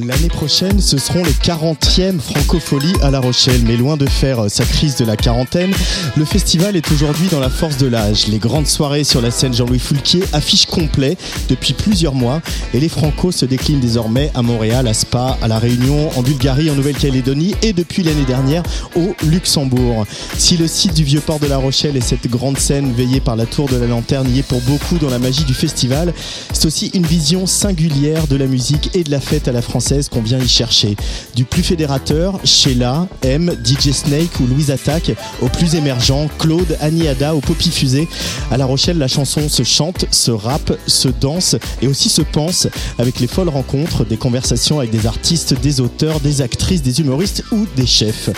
L'année prochaine, ce seront les 40e Francopholies à La Rochelle. Mais loin de faire euh, sa crise de la quarantaine, le festival est aujourd'hui dans la force de l'âge. Les grandes soirées sur la scène Jean-Louis Foulquier affichent complet depuis plusieurs mois et les Franco se déclinent désormais à Montréal, à Spa, à La Réunion, en Bulgarie, en Nouvelle-Calédonie et depuis l'année dernière au Luxembourg. Si le site du vieux port de La Rochelle et cette grande scène veillée par la tour de la lanterne y est pour beaucoup dans la magie du festival, c'est aussi une vision singulière de la musique et de la fête à la française qu'on vient y chercher. Du plus fédérateur, Sheila, M, DJ Snake ou Louise Attaque, au plus émergent, Claude, Annie Ada, au Poppy Fusée. À La Rochelle, la chanson se chante, se rappe, se danse et aussi se pense avec les folles rencontres, des conversations avec des artistes, des auteurs, des actrices, des humoristes ou des chefs.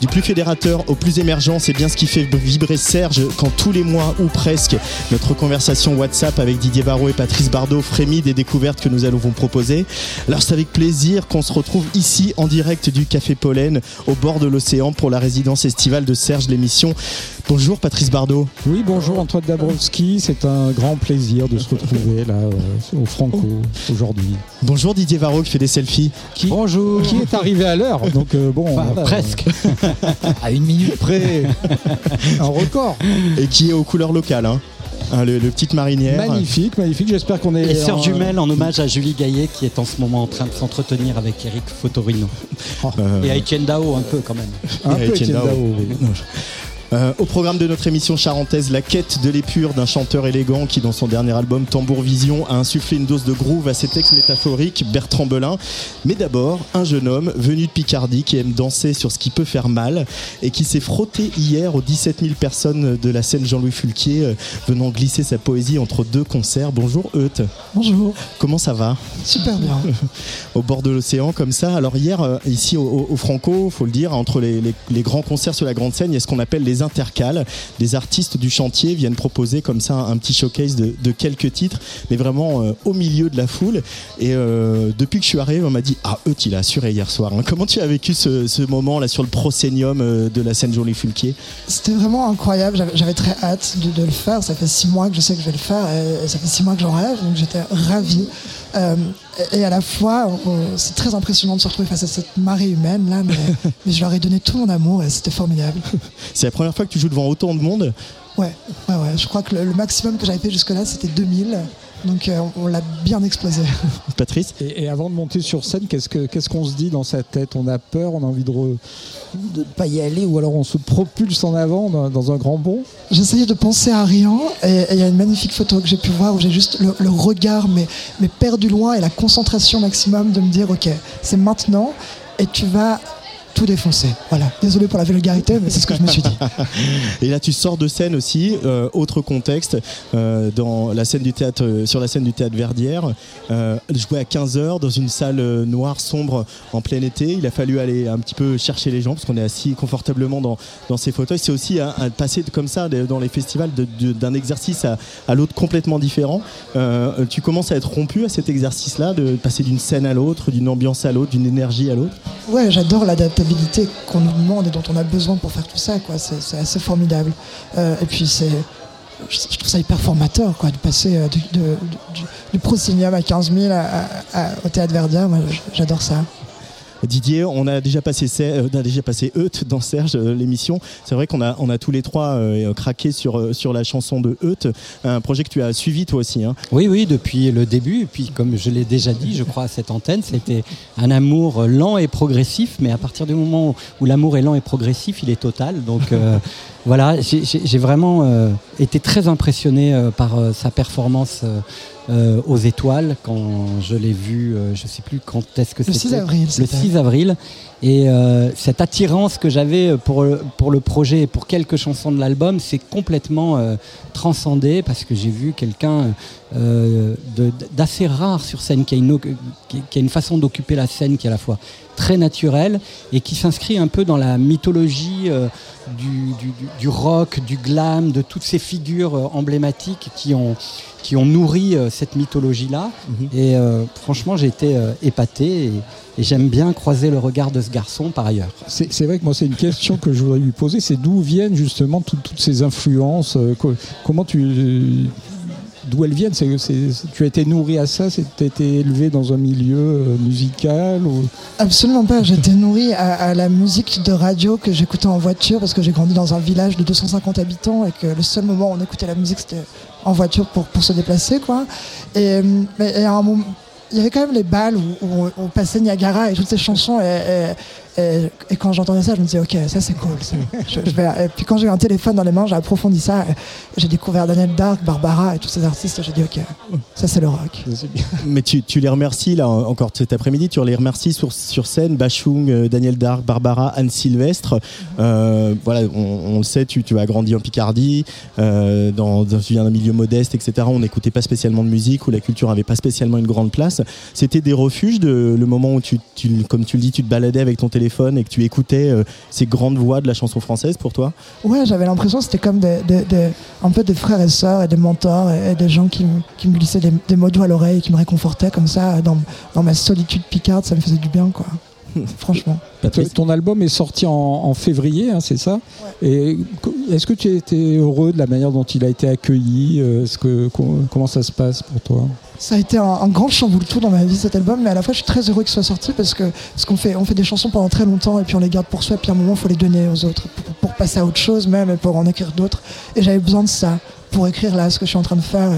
Du plus fédérateur au plus émergent, c'est bien ce qui fait vibrer Serge quand tous les mois ou presque notre conversation WhatsApp avec Didier Barrault et Patrice Bardot frémit des découvertes que nous allons vous proposer. Alors c'est avec plaisir qu'on se retrouve ici en direct du Café Pollen au bord de l'océan pour la résidence estivale de Serge l'émission. Bonjour Patrice Bardot. Oui, bonjour Antoine Dabrowski. C'est un grand plaisir de se retrouver là euh, au Franco aujourd'hui. Bonjour Didier Varro qui fait des selfies. Qui, Bonjour. Qui est arrivé à l'heure. Donc euh, bon, Enfin, euh, presque. à une minute près. un record. Et qui est aux couleurs locales. Hein. Hein, le, le petite marinière. Magnifique, magnifique. J'espère qu'on est. Et sœur en- jumelle en hommage à Julie Gaillet qui est en ce moment en train de s'entretenir avec Eric Fotorino. Euh, Et à Etienne Dao un peu quand même. Un et peu Etienne Etienne Dao. Dao, oui. Euh, au programme de notre émission charentaise, la quête de l'épure d'un chanteur élégant qui, dans son dernier album Tambour Vision, a insufflé une dose de groove à ses textes métaphoriques, Bertrand Belin. Mais d'abord, un jeune homme venu de Picardie qui aime danser sur ce qui peut faire mal et qui s'est frotté hier aux 17 000 personnes de la scène Jean-Louis Fulquier, euh, venant glisser sa poésie entre deux concerts. Bonjour Euth, Bonjour, comment ça va super bien. au bord de l'océan comme ça. Alors hier, euh, ici au, au- au Franco, faut le dire, entre les, les- les grands concerts sur la grande scène, il y a ce qu'on appelle les intercales. Des artistes du chantier viennent proposer comme ça un, petit showcase de, quelques titres, mais vraiment euh, au milieu de la foule. Et euh, depuis que je suis arrivé, on m'a dit ah eux, il a assuré hier soir. hein. Comment tu as vécu ce, ce moment là sur le prosénium euh, de la scène Jolie Fulquier C'était vraiment incroyable, j'avais- très hâte de, le faire. Ça fait six mois que je sais que je vais le faire et, ça fait six mois que j'en rêve, donc j'étais ravie. Euh, et, à la fois, c'est très impressionnant de se retrouver face à cette marée humaine là, mais, mais je leur ai donné tout mon amour et c'était formidable. C'est la première fois que tu joues devant autant de monde? Ouais, ouais, ouais. Je crois que le, le maximum que j'avais fait jusque-là, c'était 2000. Donc euh, on, l'a bien explosé. Patrice Et, et avant de monter sur scène, qu'est-ce que- qu'est-ce qu'on se dit dans sa tête On a peur, on a envie de ne pas y aller, ou alors on se propulse en avant dans, dans un grand bond? J'essayais de penser à rien et et il y a une magnifique photo que j'ai pu voir où j'ai juste le, le regard mais, mais perdu loin et la concentration maximum de me dire ok c'est maintenant et tu vas tout défoncer. Voilà. Désolé pour la vulgarité mais c'est ce que je me suis dit. Et là, tu sors de scène aussi, euh, autre contexte, euh, dans la scène du théâtre, euh, sur la scène du théâtre Verdière, jouer à 15h dans une salle noire, sombre, en plein été. Il a fallu aller un petit peu chercher les gens parce qu'on est assis confortablement dans, dans ces fauteuils. C'est aussi un, un comme ça dans les festivals d'un exercice à, à l'autre complètement différent. Tu commences à être rompu à cet exercice-là, de passer d'une scène à l'autre, d'une ambiance à l'autre, d'une énergie à l'autre? Ouais, j'adore l'adaptabilité qu'on nous demande et dont on a besoin pour faire tout ça. quoi. C'est assez formidable. Euh, et puis c'est je trouve ça hyper formateur quoi, de passer euh, du, du, à 15 000 à- à- à- au théâtre Verdien. Moi, j'adore ça. Didier, on a déjà passé, euh, on a déjà passé Euth dans Serge euh, l'émission. C'est vrai qu'on a, on a tous les trois euh, craqué sur, sur la chanson de Euth, un projet que tu as suivi toi aussi. hein. Oui, oui, depuis le début. Et puis, comme je l'ai déjà dit, je crois, à cette antenne, c'était un amour lent et progressif. Mais à partir du moment où l'amour est lent et progressif, il est total. Donc, euh, voilà, j'ai- vraiment euh, été très impressionné euh, par sa performance euh, aux étoiles quand je l'ai vu, euh, je ne sais plus quand est-ce que c'était. Le 6 avril. Le 6 avril. Et euh, cette attirance que j'avais pour, pour le projet et pour quelques chansons de l'album, c'est complètement transcendé parce que j'ai vu quelqu'un d'assez rare sur scène, qui a une, qui a une façon d'occuper la scène qui est à la fois très naturelle et qui s'inscrit un peu dans la mythologie du, du, rock, du glam, de toutes ces figures emblématiques qui ont, qui ont nourri euh, cette mythologie-là. Mhm. Et euh, franchement, j'ai été euh, épaté et, j'aime bien croiser le regard de ce garçon par ailleurs. C'est vrai que moi, c'est une question que je voudrais lui poser, c'est d'où viennent justement toutes ces influences Comment tu d'où elles viennent Tu as été nourri à ça Tu as été élevé dans un milieu musical ou... Absolument pas. J'ai été nourri à, la musique de radio que j'écoutais en voiture parce que j'ai grandi dans un village de 250 habitants et que le seul moment où on écoutait la musique, c'était en voiture pour, se déplacer. Quoi. Et, il y avait quand même les balles où, on passait Niagara et toutes ces chansons. Et, quand j'entendais ça, je me disais, ok, ça c'est cool. Et puis quand j'ai eu un téléphone dans les mains, j'ai approfondi ça. J'ai découvert Daniel Dark, Barbara et tous ces artistes. J'ai dit, ok, ça c'est le rock. Mais tu, les remercies, là, encore cet après-midi, tu les remercies sur, scène, Bachung, euh, Daniel Dark, Barbara, Anne Sylvestre. Euh, voilà, on, le sait, tu, as grandi en Picardie, euh, dans, tu viens d'un milieu modeste, etc. On n'écoutait pas spécialement de musique, où la culture n'avait pas spécialement une grande place. C'était des refuges, de, le moment où, tu, tu, comme tu le dis, tu te baladais avec ton téléphone et que tu écoutais euh, ces grandes voix de la chanson française pour toi? Ouais, j'avais l'impression que c'était comme des, un peu des frères et sœurs et des mentors et, des gens qui, qui, me glissaient des, mots doux à l'oreille et qui me réconfortaient comme ça dans, dans ma solitude picarde, ça me faisait du bien quoi. Franchement. Ton album est sorti en, février, hein, c'est ça? Et est-ce que tu as été heureux de la manière dont il a été accueilli? Euh, -ce que, Comment ça se passe pour toi? Ça a été un, grand chamboule-tout dans ma vie cet album, mais à la fois je suis très heureux qu'il soit sorti parce que ce qu'on fait, on fait des chansons pendant très longtemps et puis on les garde pour soi, et puis à un moment il faut les donner aux autres pour, passer à autre chose même et pour en écrire d'autres. Et j'avais besoin de ça pour écrire là ce que je suis en train de faire.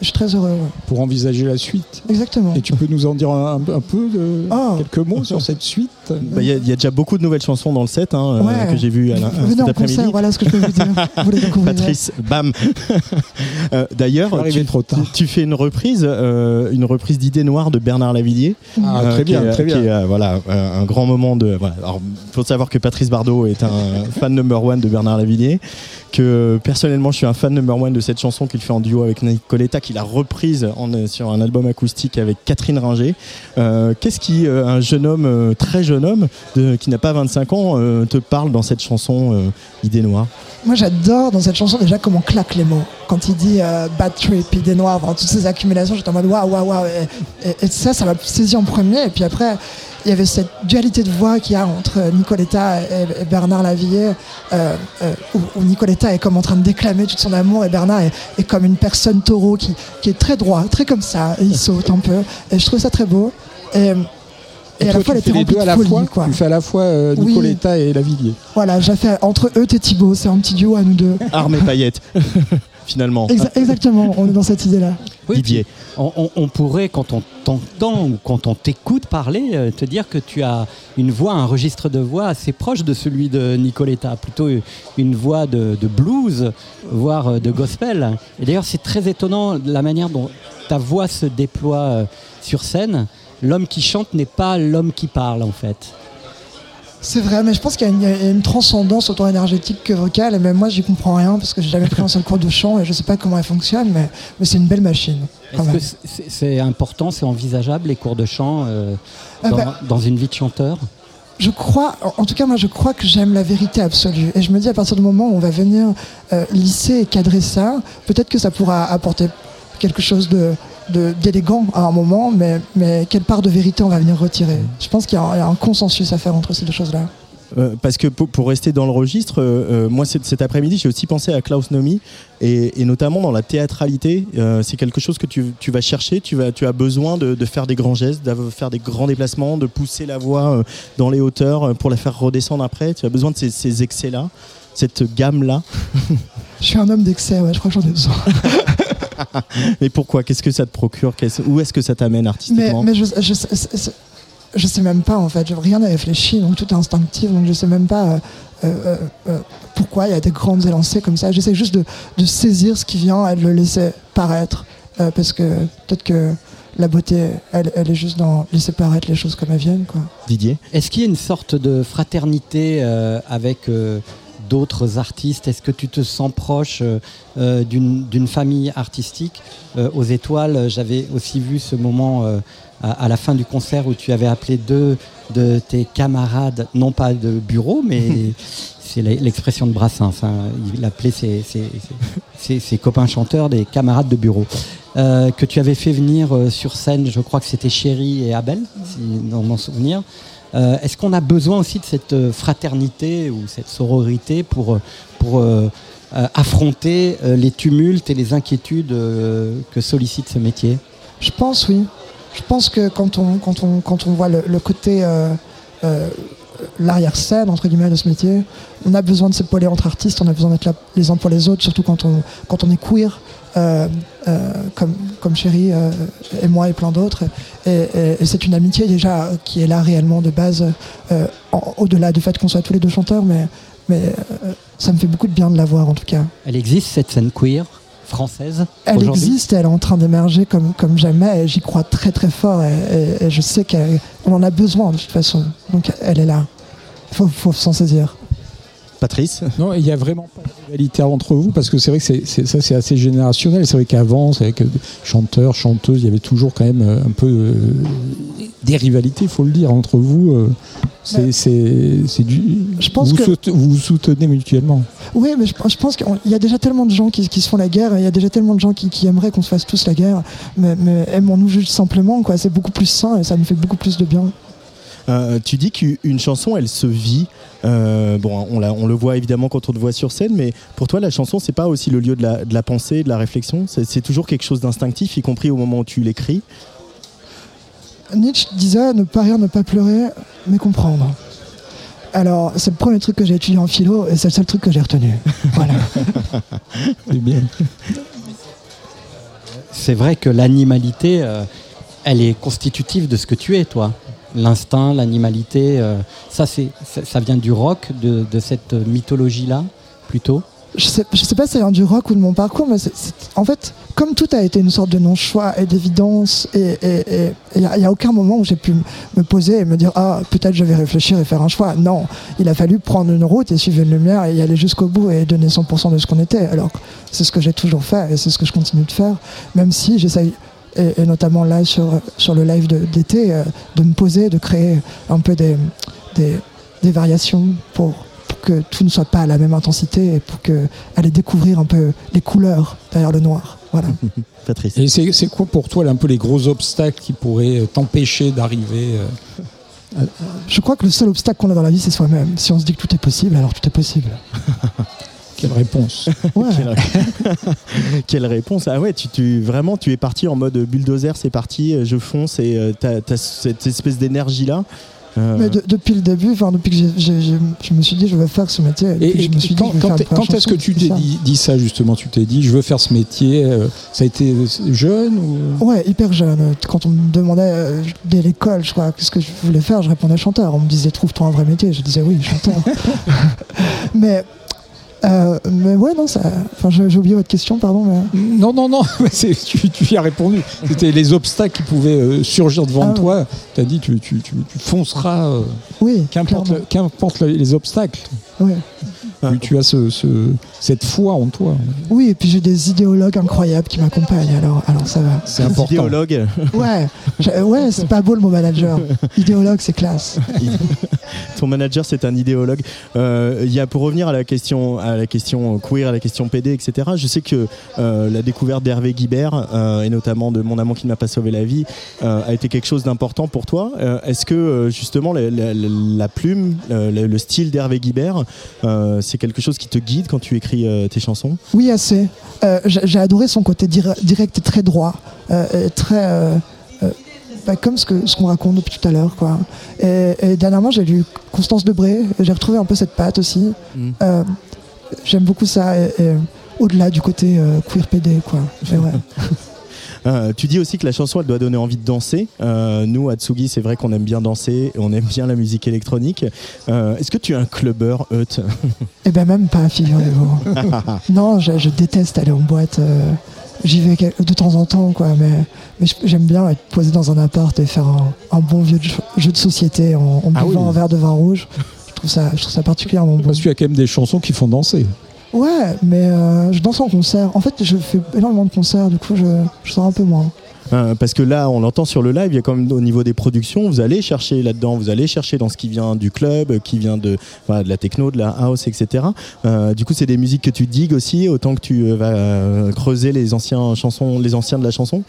Je suis très heureux. Pour envisager la suite. Exactement. Et tu peux nous en dire un, peu, de, oh. quelques mots sur cette suite? Bah, Il y, a déjà beaucoup de nouvelles chansons dans le set hein, euh, que j'ai vu à Venez en concert, voilà ce que je peux vous dire. vous les Patrice, bam euh, D'ailleurs, tu, tu, fais une reprise, euh, une reprise d'Idées Noires de Bernard Lavillier. Ah, très bien, très bien. voilà, un grand moment de. Voilà. Alors, faut savoir que Patrice Bardot est un fan number one de Bernard Lavillier que personnellement je suis un fan number one de cette chanson qu'il fait en duo avec Nicoletta qu'il a reprise en, sur un album acoustique avec Catherine Ringer euh, qu'est-ce qui euh, un jeune homme euh, très jeune homme qui n'a pas 25 ans te parle dans cette chanson Idée Noire moi j'adore dans cette chanson déjà comment claque les mots quand il dit bad trip idée noire toutes ces accumulations j'étais en mode waouh waouh waouh et, ça ça m'a saisi en premier et puis après il y avait cette dualité de voix qu'il y a entre Nicoletta et, Bernard Lavillier, euh, euh, où, Nicoletta est comme en train de déclamer tout son amour et Bernard est, comme une personne taureau qui, est très droit, très comme ça, et il saute un peu. Et je trouve ça très beau. Et, et, à la fois, les deux à la fois, quoi. Tu fais à la fois euh, Nicoletta et Lavillier. Voilà, j'ai fait entre eux et Thibaut, c'est un petit duo à nous deux. Armée paillettes. finalement. exactement, on est dans cette idée-là. Didier. On, pourrait, quand on t'entend ou quand on t'écoute parler, euh, te dire que tu as une voix, un registre de voix assez proche de celui de Nicoletta, plutôt une voix de, blues, voire euh, de gospel. Et d'ailleurs, c'est très étonnant la manière dont ta voix se déploie euh, sur scène. L'homme qui chante n'est pas l'homme qui parle, en fait. C'est vrai, mais je pense qu'il y, a une transcendance autant énergétique que vocale, et même moi, j'y comprends rien parce que j'ai jamais pris un seul cours de chant et je sais pas comment elle fonctionne, mais, mais c'est une belle machine. Est-ce que c'est important, c'est envisageable les cours de chant euh, ah bah, dans, une vie de chanteur? Je crois, en tout cas moi je crois que j'aime la vérité absolue. Et je me dis à partir du moment où on va venir euh, lisser et cadrer ça, peut-être que ça pourra apporter quelque chose de, d'élégant à un moment, mais, mais quelle part de vérité on va venir retirer Je pense qu'il y, a un consensus à faire entre ces deux choses-là. Euh, parce que pour, rester dans le registre, euh, euh, moi cet, après-midi j'ai aussi pensé à Klaus Nomi et, notamment dans la théâtralité, c'est quelque chose que tu, tu, vas chercher, tu, vas, tu as besoin de, faire des grands gestes, de faire des grands déplacements, de pousser la voix dans les hauteurs pour la faire redescendre après, tu as besoin de ces, ces excès-là, cette gamme-là. Je suis un homme d'excès, ouais, je crois que j'en ai besoin. mais pourquoi? Qu'est-ce que ça te procure? Où est-ce que ça t'amène artistiquement? mais, je, je, sais même pas en fait. Rien n'a réfléchi, donc tout est instinctif. Donc je sais même pas euh, euh, euh, pourquoi il y a des grandes élancées comme ça. J'essaie juste de, saisir ce qui vient et de le laisser paraître. euh, parce que peut-être que la beauté, elle, elle est juste dans laisser paraître les choses comme elles viennent. Quoi. Didier? Est-ce qu'il y a une sorte de fraternité euh, avec euh, d'autres artistes? Est-ce que tu te sens proche euh, euh, d'une famille artistique? Euh, Aux étoiles, j'avais aussi vu ce moment euh, à, à la fin du concert où tu avais appelé deux de tes camarades, non pas de bureau, mais c'est l'expression de Brassin. Enfin, il appelait ses, ses- ses- ses copains chanteurs des camarades de bureau. Que tu avais fait venir sur scène, je crois que c'était Chéri et Abel, si, dans mon souvenir. Euh, Est-ce qu'on a besoin aussi de cette euh, fraternité ou cette sororité pour, euh, affronter les tumultes et les inquiétudes que sollicite ce métier? Je pense, oui. Je pense que quand on, voit le, côté l'arrière-scène, entre guillemets, de ce métier, on a besoin de s'épauler entre artistes, on a besoin d'être là les uns pour les autres, surtout quand on, est queer, comme, comme Chéri euh, et moi et plein d'autres. Et, et- et c'est une amitié déjà euh, qui est là réellement de base, euh, au-delà du fait qu'on soit tous les deux chanteurs, mais, mais euh, ça me fait beaucoup de bien de la voir en tout cas. Elle existe cette scène queer française Elle existe et elle est en train d'émerger comme, comme jamais et j'y crois très très fort et, et- et je sais qu'on en a besoin de toute façon. Donc elle est là. Il faut, faut s'en saisir. Patrice? Non, il n'y a vraiment pas rivalité entre vous parce que c'est vrai que c'est, c'est- ça c'est assez générationnel. C'est vrai qu'avant, c'est avec euh, chanteurs, chanteuses, il y avait toujours quand même euh, un peu euh, des rivalités, il faut le dire, entre vous. euh, c'est, Ouais. c'est, c'est du. Je pense vous, que- soute- vous vous soutenez mutuellement. Oui, mais je, je pense qu'il y a déjà tellement de gens qui, qui se font la guerre, il y a déjà tellement de gens qui, qui aimeraient qu'on se fasse tous la guerre, mais, mais aimons-nous juste simplement, quoi. C'est beaucoup plus sain et ça nous fait beaucoup plus de bien. Euh, tu dis qu'une chanson, elle se vit. Euh, bon, on, la- on le voit évidemment quand on te voit sur scène, mais pour toi, la chanson, c'est pas aussi le lieu de la, de la pensée, de la réflexion? C'est c'est toujours quelque chose d'instinctif, y compris au moment où tu l'écris? Nietzsche disait ne pas rire, ne pas pleurer, mais comprendre. Alors, c'est le premier truc que j'ai étudié en philo et c'est le seul truc que j'ai retenu. Voilà. C'est bien. C'est vrai que l'animalité, euh, elle est constitutive de ce que tu es, toi. L'instinct, l'animalité, euh, ça, c'est, ça, vient du rock, de, cette mythologie-là, plutôt. je sais, je sais pas si ça vient du rock ou de mon parcours, mais en fait, comme tout a été une sorte de non-choix et d'évidence, et il n'y a, aucun moment où j'ai pu me poser et me dire Ah, peut-être je vais réfléchir et faire un choix. Non, il a fallu prendre une route et suivre une lumière et y aller jusqu'au bout et donner 100% de ce qu'on était. Alors, c'est ce que j'ai toujours fait et c'est ce que je continue de faire, même si j'essaye. Et, et notamment là sur, sur le live d'été, euh, de me poser, de créer un peu des, des, des variations pour, pour que tout ne soit pas à la même intensité et pour que aller découvrir un peu les couleurs derrière le noir. Voilà. Patrice. Et c'est, quoi pour toi là, un peu les gros obstacles qui pourraient euh, t'empêcher d'arriver euh, Je crois que le seul obstacle qu'on a dans la vie, c'est soi-même. Si on se dit que tout est possible, alors tout est possible. Quelle réponse Ouais. Quelle, Quelle réponse Ah ouais, tu, tu- vraiment, tu es parti en mode bulldozer, c'est parti, euh, je fonce et euh, t'as as cette espèce d'énergie-là. Euh, Mais de- depuis le début, enfin, depuis que je me suis dit je veux faire ce métier, Et, et je me suis dit quand, je vais quand- quand est-ce que tu t'es ça. dit, dit ça justement Tu t'es dit, je veux faire ce métier. euh, ça a été jeune ou... Ouais, hyper jeune. Quand on me demandait euh, dès l'école, je crois, qu'est-ce que je voulais faire, je répondais chanteur. On me disait trouve-toi un vrai métier. Je disais oui, chanteur. mais, euh, mais ouais, non, ça. Enfin, j'ai oublié votre question, pardon. Mais... Non, non, non, tu, tu y as répondu. C'était les obstacles qui pouvaient euh, surgir devant Ah ouais. toi. Tu as dit, tu, tu, tu, tu fonceras, euh, Oui, qu'importe le- le- les obstacles. Ouais. Ah. Tu, tu as ce, ce- cette foi en toi. Oui, et puis j'ai des idéologues incroyables qui m'accompagnent, alors, alors ça va. C'est important. idéologue. Ouais, j'ai- ouais c'est pas beau le mot manager. Idéologue, c'est classe. Ton manager, c'est un idéologue. Euh, Il y a pour revenir à la question, à la question queer, à la question PD, etc. Je sais que euh, la découverte d'Hervé Guibert euh, et notamment de Mon amant qui ne m'a pas sauvé la vie euh, a été quelque chose d'important pour toi. Euh, Est-ce que euh, justement la, la- la plume, le, le style d'Hervé Guibert, euh, c'est quelque chose qui te guide quand tu écris euh, tes chansons? Oui, assez. Euh, j'ai adoré son côté dire- direct et très droit. euh, et très. euh, euh, bah, comme ce qu'on ce qu'on raconte depuis tout à l'heure. quoi. Et, et dernièrement, j'ai lu Constance Debré. J'ai retrouvé un peu cette patte aussi. Mm. Euh, J'aime beaucoup ça. Et, et au-delà du côté euh, queer PD. Quoi. Ouais. Euh, tu dis aussi que la chanson elle doit donner envie de danser. Euh, nous à Tsugi c'est vrai qu'on aime bien danser, on aime bien la musique électronique. Euh, Est-ce que tu es un clubbeur Eut Et ben même pas, figurez-vous. non, je, je déteste aller en boîte. euh, j'y vais de temps en temps, quoi. Mais, j'aime bien être posé dans un appart et faire un, un bon vieux jeu- jeu de société en, en Ah buvant oui. un verre de vin rouge. Je trouve ça, je trouve ça particulièrement bon. Parce qu'il y a quand même des chansons qui font danser. Ouais, mais euh, je danse en concert. En fait, je fais énormément de concerts, du coup, je, je sors un peu moins. Euh, parce que là, on l'entend sur le live, il y a quand même au niveau des productions, vous allez chercher là-dedans, vous allez chercher dans ce qui vient du club, qui vient de, voilà, de la techno, de la house, etc. Euh, du coup, c'est des musiques que tu digues aussi, autant que tu euh, vas creuser les anciens chansons, les anciens de la chanson?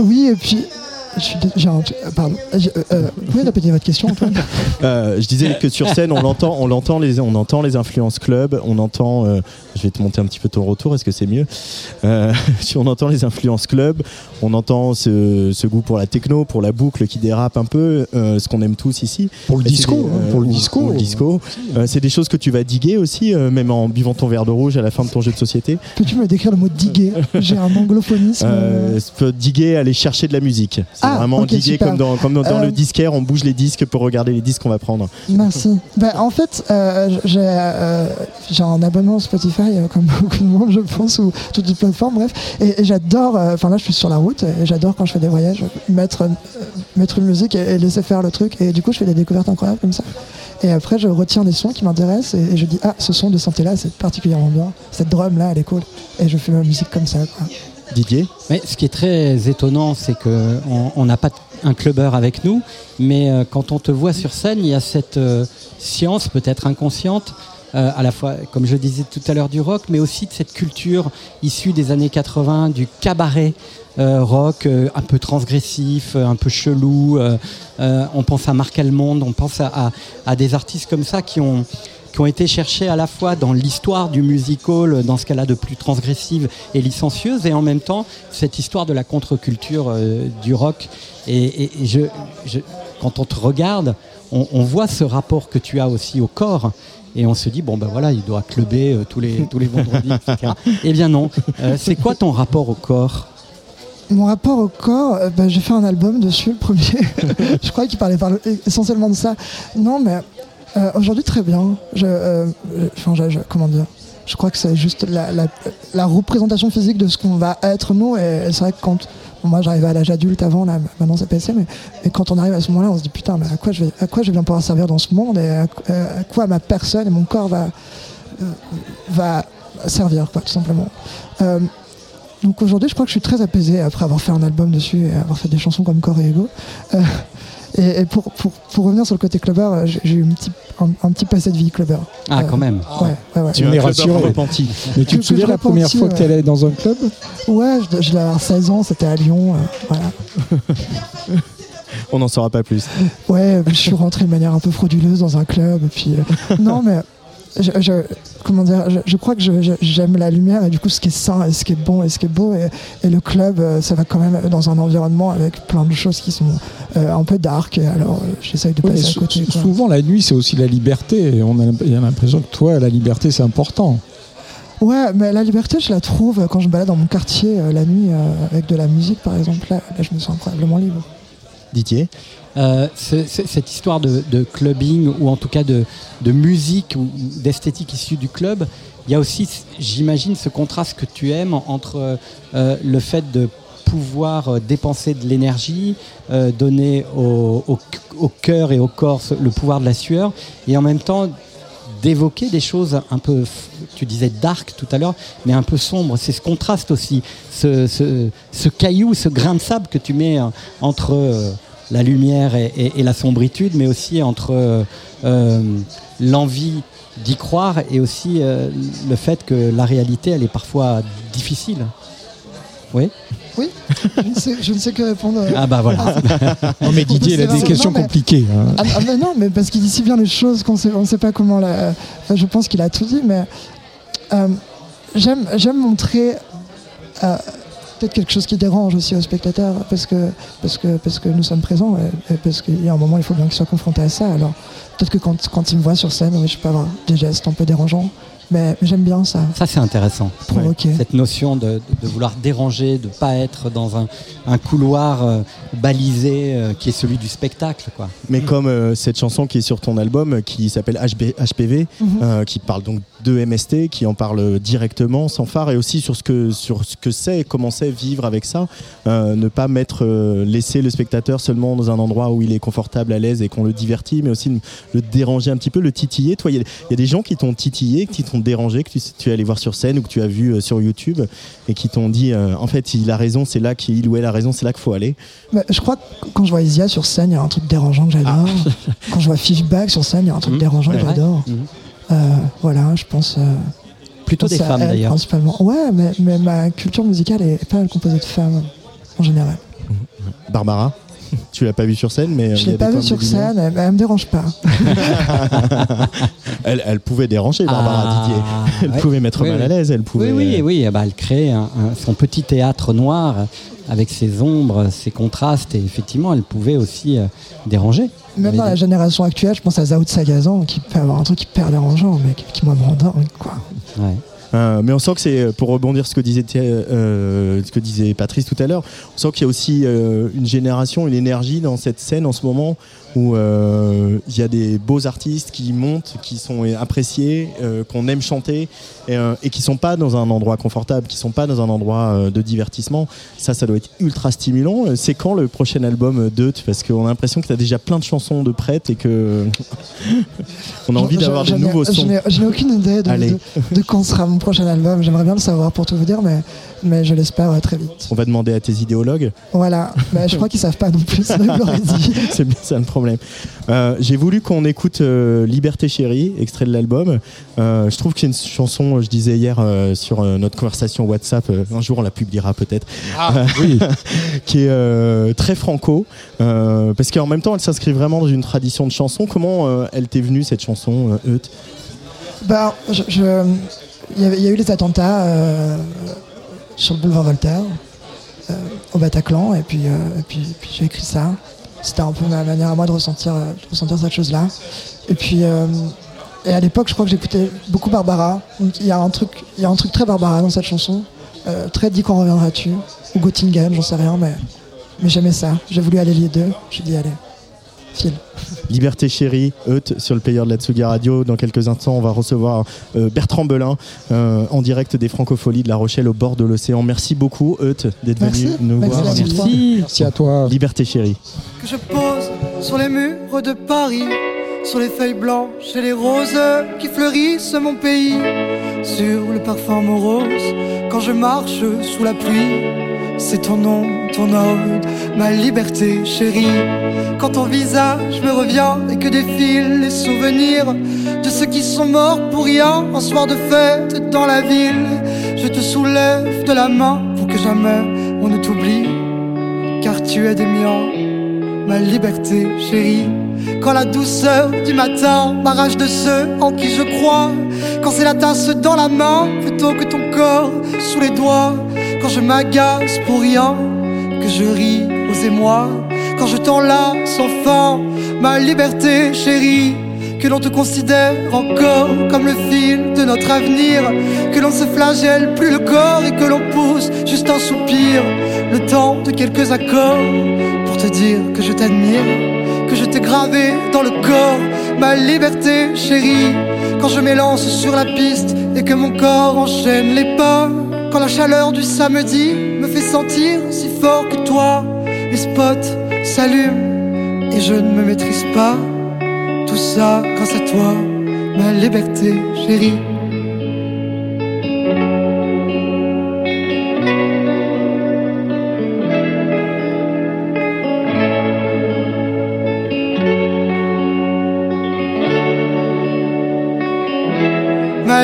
Oui, et puis. Je suis euh, Pardon. Je- euh, vous pouvez répéter votre question, Antoine? Euh, je disais que sur scène, on l'entend, on l'entend les, on entend les influences club, on entend. euh, je vais te monter un petit peu ton retour. Est-ce que c'est mieux? Euh, si On entend les influences club, on entend ce, ce goût pour la techno, pour la boucle qui dérape un peu, euh, ce qu'on aime tous ici. Pour le disco, des, hein, euh, pour le disco. ou le disco. Euh, c'est des choses que tu vas diguer aussi, euh, même en buvant ton verre de rouge à la fin de ton jeu de société. Peux-tu me décrire le mot diguer? J'ai un anglophonisme. Euh, diguer, aller chercher de la musique. C'est Ah, vraiment ok, diguer super. comme dans, comme dans Euh, le disquaire, on bouge les disques pour regarder les disques qu'on va prendre. Merci. Ben, en fait, euh, j'ai euh, j'ai un abonnement Spotify, comme beaucoup de monde, je pense, ou toutes les plateformes, bref. Et, et j'adore, enfin là, je suis sur la route, et j'adore quand je fais des voyages, mettre, mettre une musique et, et laisser faire le truc. Et du coup, je fais des découvertes incroyables comme ça. Et après, je retiens des sons qui m'intéressent et, et je dis, ah, ce son de santé-là, c'est particulièrement bien. Cette drum-là, elle est cool. Et je fais ma musique comme ça. quoi. Didier ce qui est très étonnant, c'est que on- on n'a pas un clubbeur avec nous, mais euh, quand on te voit sur scène, il y a cette euh, science peut-être inconsciente, euh, à la fois, comme je disais tout à l'heure, du rock, mais aussi de cette culture issue des années 80, du cabaret. rock un peu transgressif, un peu chelou. on pense à Marc Almond, on pense à des artistes comme ça qui ont, qui ont été cherchés à la fois dans l'histoire du musical, dans ce cas-là de plus transgressive et licencieuse, et en même temps cette histoire de la contre-culture euh, du rock. Et, et- et je, je- quand on te regarde, on, on voit ce rapport que tu as aussi au corps. Et on se dit, bon ben voilà, il doit clubber euh, tous, les, tous les vendredis, etc. Eh bien non. Euh, c'est quoi ton rapport au corps? Mon rapport au corps, euh, bah, j'ai fait un album dessus, le premier. je crois qu'il parlait par- essentiellement de ça. Non, mais euh, aujourd'hui, très bien. Je, euh, je- comment dire? Je crois que c'est juste la, représentation physique de ce qu'on va être nous. Et, c'est vrai que quand. moi, j'arrivais à l'âge adulte avant, là, maintenant c'est passé, mais, quand on arrive à ce moment-là, on se dit putain, mais à quoi je vais, à quoi je vais bien pouvoir servir dans ce monde et à, quoi ma personne et mon corps va, euh, va servir, quoi, tout simplement. Donc aujourd'hui, je crois que je suis très apaisé après avoir fait un album dessus et avoir fait des chansons comme Corps et Ego. Euh, et et pour, pour, pour revenir sur le côté clubber, euh, j'ai eu un petit, un, un petit passé de vie clubber. Ah, Euh, quand même. Ouais, ouais, ouais. Tu es rassuré. repenti. Mais tu te souviens la première fois que tu allais dans un club Ouais, je, je avoir 16 ans, c'était à Lyon. euh, voilà. On n'en saura pas plus. Ouais, je suis rentré de manière un peu frauduleuse dans un club. Et puis, euh, non, mais je, je- comment dire, je, je crois que j'aime la lumière et du coup ce qui est sain et ce qui est bon et ce qui est beau. Et, et le club, euh, ça va quand même dans un environnement avec plein de choses qui sont euh, un peu dark. Et alors, euh, j'essaye de passer à côté. quoi. Souvent, la nuit, c'est aussi la liberté. Et on a il y a l'impression que toi, la liberté, c'est important. Ouais, mais la liberté, je la trouve quand je me balade dans mon quartier euh, la nuit euh, avec de la musique, par exemple. Là, là, je me sens incroyablement libre. Didier? Euh, ce- ce- cette histoire de, de clubbing ou en tout cas de, de musique ou d'esthétique issue du club, il y a aussi, j'imagine, ce contraste que tu aimes entre euh, le fait de pouvoir euh, dépenser de l'énergie, euh, donner au, au, au cœur et au corps le pouvoir de la sueur, et en même temps d'évoquer des choses un peu, tu disais dark tout à l'heure, mais un peu sombre. C'est ce contraste aussi, ce, ce, ce caillou, ce grain de sable que tu mets euh, entre la lumière et, et- et la sombritude, mais aussi entre euh, euh, l'envie d'y croire et aussi euh, le fait que la réalité, elle est parfois difficile. Oui? Oui, je ne sais, je ne sais que répondre. euh, Ah bah voilà. Non, mais Didier, il a des questions Non, mais- compliquées. hein. Ah, ah, mais non, mais parce qu'il dit si bien les choses qu'on sait, on ne sait pas comment. La, enfin, je pense qu'il a tout dit, mais euh, j'aime, j'aime montrer euh, peut-être quelque chose qui dérange aussi aux spectateurs, parce que, parce que, parce que nous sommes présents, et, et parce qu'il y a un moment, il faut bien qu'ils soient confrontés à ça. Alors peut-être que quand, quand ils me voient sur scène, oui, je peux avoir des gestes un peu dérangeants, mais, j'aime bien ça. Ça, c'est intéressant. Provoquer. Cette notion de, de vouloir déranger, de pas être dans un, un couloir euh, balisé euh, qui est celui du spectacle. Quoi. Mais comme euh, cette chanson qui est sur ton album, qui s'appelle HB, HPV, euh, qui parle donc de MST, qui en parle directement, sans phare, et aussi sur ce que sur ce que c'est, et comment c'est vivre avec ça, euh, ne pas mettre euh, laisser le spectateur seulement dans un endroit où il est confortable, à l'aise et qu'on le divertit, mais aussi le déranger un petit peu, le titiller. Toi, il y, a- il y a des gens qui t'ont titillé, qui t'ont dérangé, que tu, tu es allé voir sur scène ou que tu as vu euh, sur YouTube, et qui t'ont dit, en fait, il a raison, c'est là qu'il ou elle a raison, c'est là qu'il faut aller. Mais je crois que quand je vois Isia sur scène, il y a un truc dérangeant que j'adore. quand je vois Fishback sur scène, il y a un truc Mhm. dérangeant que j'adore. Mhm. Euh, voilà, je pense. euh, Plutôt des femmes d'ailleurs. Principalement. Ouais, mais, mais ma culture musicale est pas mal composée de femmes en général. Barbara, tu l'as pas vu sur scène, mais euh, Je l'ai pas vue sur scène, elle, elle me dérange pas. Elle, elle pouvait déranger Barbara Ah, Didier. Elle ouais. pouvait mettre Oui, mal à l'aise. Elle pouvait. Oui, oui, oui. Bah, elle crée un- un- son petit théâtre noir avec ses ombres, ses contrastes, et effectivement, elle pouvait aussi euh, déranger. Même Mais dans la génération actuelle, je pense à Zao de Sagazan qui peut avoir un truc hyper dérangeant, mais qui, qui moi me rend dingue, quoi. Ouais. Euh, mais on sent que c'est pour rebondir sur ce que disait euh, ce que disait Patrice tout à l'heure. On sent qu'il y a aussi euh, une génération, une énergie dans cette scène en ce moment où euh, il y a des beaux artistes qui montent, qui sont appréciés, euh, qu'on aime chanter et, euh, et qui sont pas dans un endroit confortable, qui sont pas dans un endroit de divertissement. Ça, ça doit être ultra stimulant. C'est quand le prochain album d'Eut Parce qu'on a l'impression que tu as déjà plein de chansons de prêtes et que on a envie d'avoir de j'en ai- nouveaux sons. Je n'ai aucune idée de- de quand sera mon prochain album. J'aimerais bien le savoir pour tout vous dire, mais, mais je l'espère euh, très vite. On va demander à tes idéologues. Voilà, mais je crois qu'ils savent pas non plus, dit. c'est bien ça le problème. Euh, J'ai voulu qu'on écoute euh, Liberté chérie, extrait de l'album. Euh, je trouve que c'est une chanson, je disais hier euh, sur euh, notre conversation WhatsApp, euh, un jour on la publiera peut-être, Ah, oui. qui est euh, très franco, euh, parce qu'en même temps elle s'inscrit vraiment dans une tradition de chanson. Comment euh, elle t'est venue cette chanson, euh, Eut? Bah, je- je- il y, avait- il y a eu les attentats euh, sur le boulevard Voltaire, euh, au Bataclan, et puis, euh, et puis, j'ai écrit ça. C'était un peu ma manière à moi de ressentir, euh, de ressentir cette chose-là. Et puis, euh, et à l'époque, je crois que j'écoutais beaucoup Barbara. Il y a un truc, y a un truc très Barbara dans cette chanson, euh, très dit quand reviendras-tu, ou Göttingen, j'en sais rien, mais, mais j'aimais ça. J'ai voulu aller les deux. J'ai dit allez, Liberté chérie, Eut sur le player de la Tsuga Radio. Dans quelques instants, on va recevoir euh, Bertrand Belin euh, en direct des Francopholies de La Rochelle au bord de l'océan. Merci beaucoup, Eut, d'être venu nous Merci, voir. Merci. Merci à toi. Liberté chérie. que je pose sur les murs de Paris, sur les feuilles blanches et les roses qui fleurissent mon pays, sur le parfum morose quand je marche sous la pluie. C'est ton nom, ton ode, ma liberté chérie. Quand ton visage me revient et que défilent les souvenirs de ceux qui sont morts pour rien, un soir de fête dans la ville, je te soulève de la main pour que jamais on ne t'oublie, car tu es des miens ma liberté chérie. Quand la douceur du matin m'arrache de ceux en qui je crois, quand c'est la tasse dans la main plutôt que ton corps sous les doigts, quand je m'agace pour rien, que je ris aux émois, quand je t'enlace enfin, ma liberté chérie. Que l'on te considère encore comme le fil de notre avenir, que l'on se flagelle plus le corps et que l'on pousse juste un soupir, le temps de quelques accords pour te dire que je t'admire, je t'ai gravé dans le corps, ma liberté chérie. Quand je m'élance sur la piste et que mon corps enchaîne les pas, quand la chaleur du samedi me fait sentir si fort que toi, les spots s'allument et je ne me maîtrise pas. Tout ça grâce à toi, ma liberté chérie.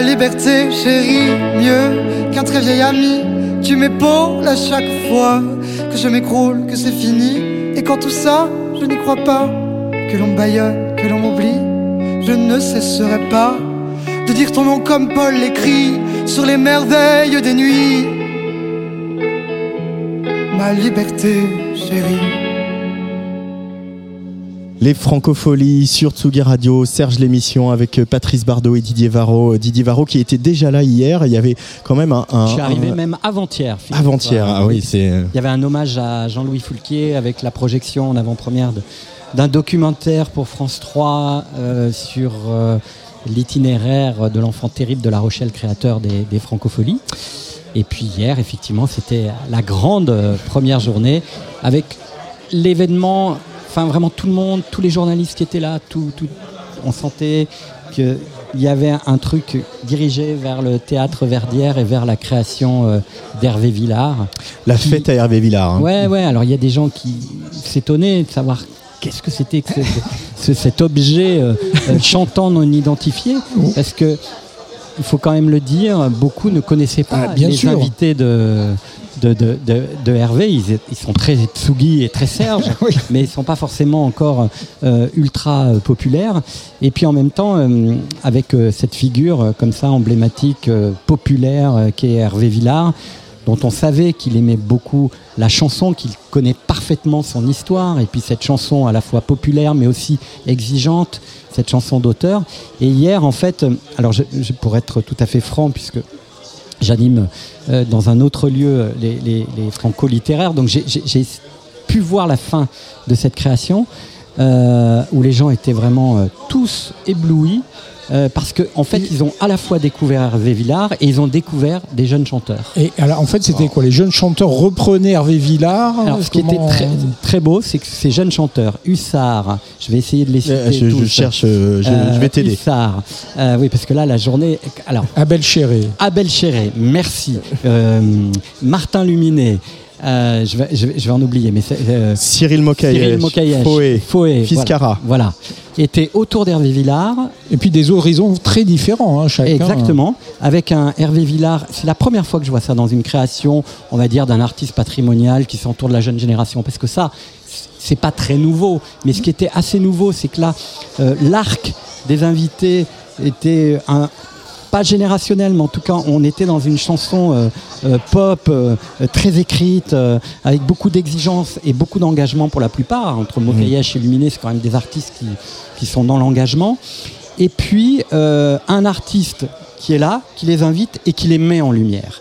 Ma liberté chérie, mieux qu'un très vieil ami. Tu m'épaules à chaque fois que je m'écroule, que c'est fini. Et quand tout ça, je n'y crois pas. Que l'on me baillonne, que l'on m'oublie. Je ne cesserai pas de dire ton nom comme Paul l'écrit sur les merveilles des nuits. Ma liberté chérie. Les Francopholies sur Tsugi Radio, Serge l'émission avec euh, Patrice Bardot et Didier Varro. Euh, Didier Varro qui était déjà là hier. Il y avait quand même un. Je suis arrivé même avant-hier. Avant-hier, ah oui, c'est. Il y avait un hommage à Jean-Louis Foulquier avec la projection en avant-première d'un documentaire pour France 3 euh, sur l'itinéraire de l'enfant terrible de La Rochelle, créateur des, des Francopholies. Et puis hier, effectivement, c'était la grande première journée avec l'événement enfin vraiment tout le monde, tous les journalistes qui étaient là, tout, tout, on sentait qu'il y avait un truc dirigé vers le théâtre Verdière et vers la création euh, d'Hervé Villard. La fête à Hervé Villard. Hein. Ouais, ouais. Alors il y a des gens qui s'étonnaient de savoir qu'est-ce que c'était que cet objet euh, euh, chantant non identifié, parce que il faut quand même le dire, beaucoup ne connaissaient pas ah, les invités de, de, Hervé. Ils, sont très Tsugi et très Serge, mais ils ne sont pas forcément encore euh, ultra euh, populaires. Et puis en même temps, euh, avec cette figure comme ça emblématique, populaire, qui est Hervé Villard, dont on savait qu'il aimait beaucoup la chanson, qu'il connaît parfaitement son histoire, et puis cette chanson à la fois populaire mais aussi exigeante, cette chanson d'auteur. Et hier, en fait, alors pour être tout à fait franc, puisque j'anime euh, dans un autre lieu euh, les, franco-littéraires. Donc j'ai pu voir la fin de cette création euh, où les gens étaient vraiment tous éblouis. Parce qu'en en fait, ils ont à la fois découvert Hervé Villard et ils ont découvert des jeunes chanteurs. Et alors, en fait, c'était quoi? Les jeunes chanteurs reprenaient Hervé Villard? Alors, Ce qui était très, très beau, c'est que ces jeunes chanteurs, Hussard, je vais essayer de les citer. je, cherche, je, vais t'aider. Hussard, oui, parce que là, la journée. Alors, Abel Chéré. Abel Chéré, merci. Martin Luminet. Je, vais, je, vais, en oublier, mais Cyril Mokayesh, Cyril Foé, Fiscara. Voilà, était autour d'Hervé Villard. Et puis des horizons très différents, hein, chacun. Exactement, avec un Hervé Villard. C'est la première fois que je vois ça dans une création, on va dire, d'un artiste patrimonial qui s'entoure de la jeune génération, parce que ça, c'est pas très nouveau. Mais ce qui était assez nouveau, c'est que là, l'arc des invités était un, pas générationnel, mais en tout cas, on était dans une chanson euh, euh, pop euh, très écrite, avec beaucoup d'exigences et beaucoup d'engagement pour la plupart. Entre Mokayesh et Luminé, c'est quand même des artistes qui, qui sont dans l'engagement. Et puis, un artiste qui est là, qui les invite et qui les met en lumière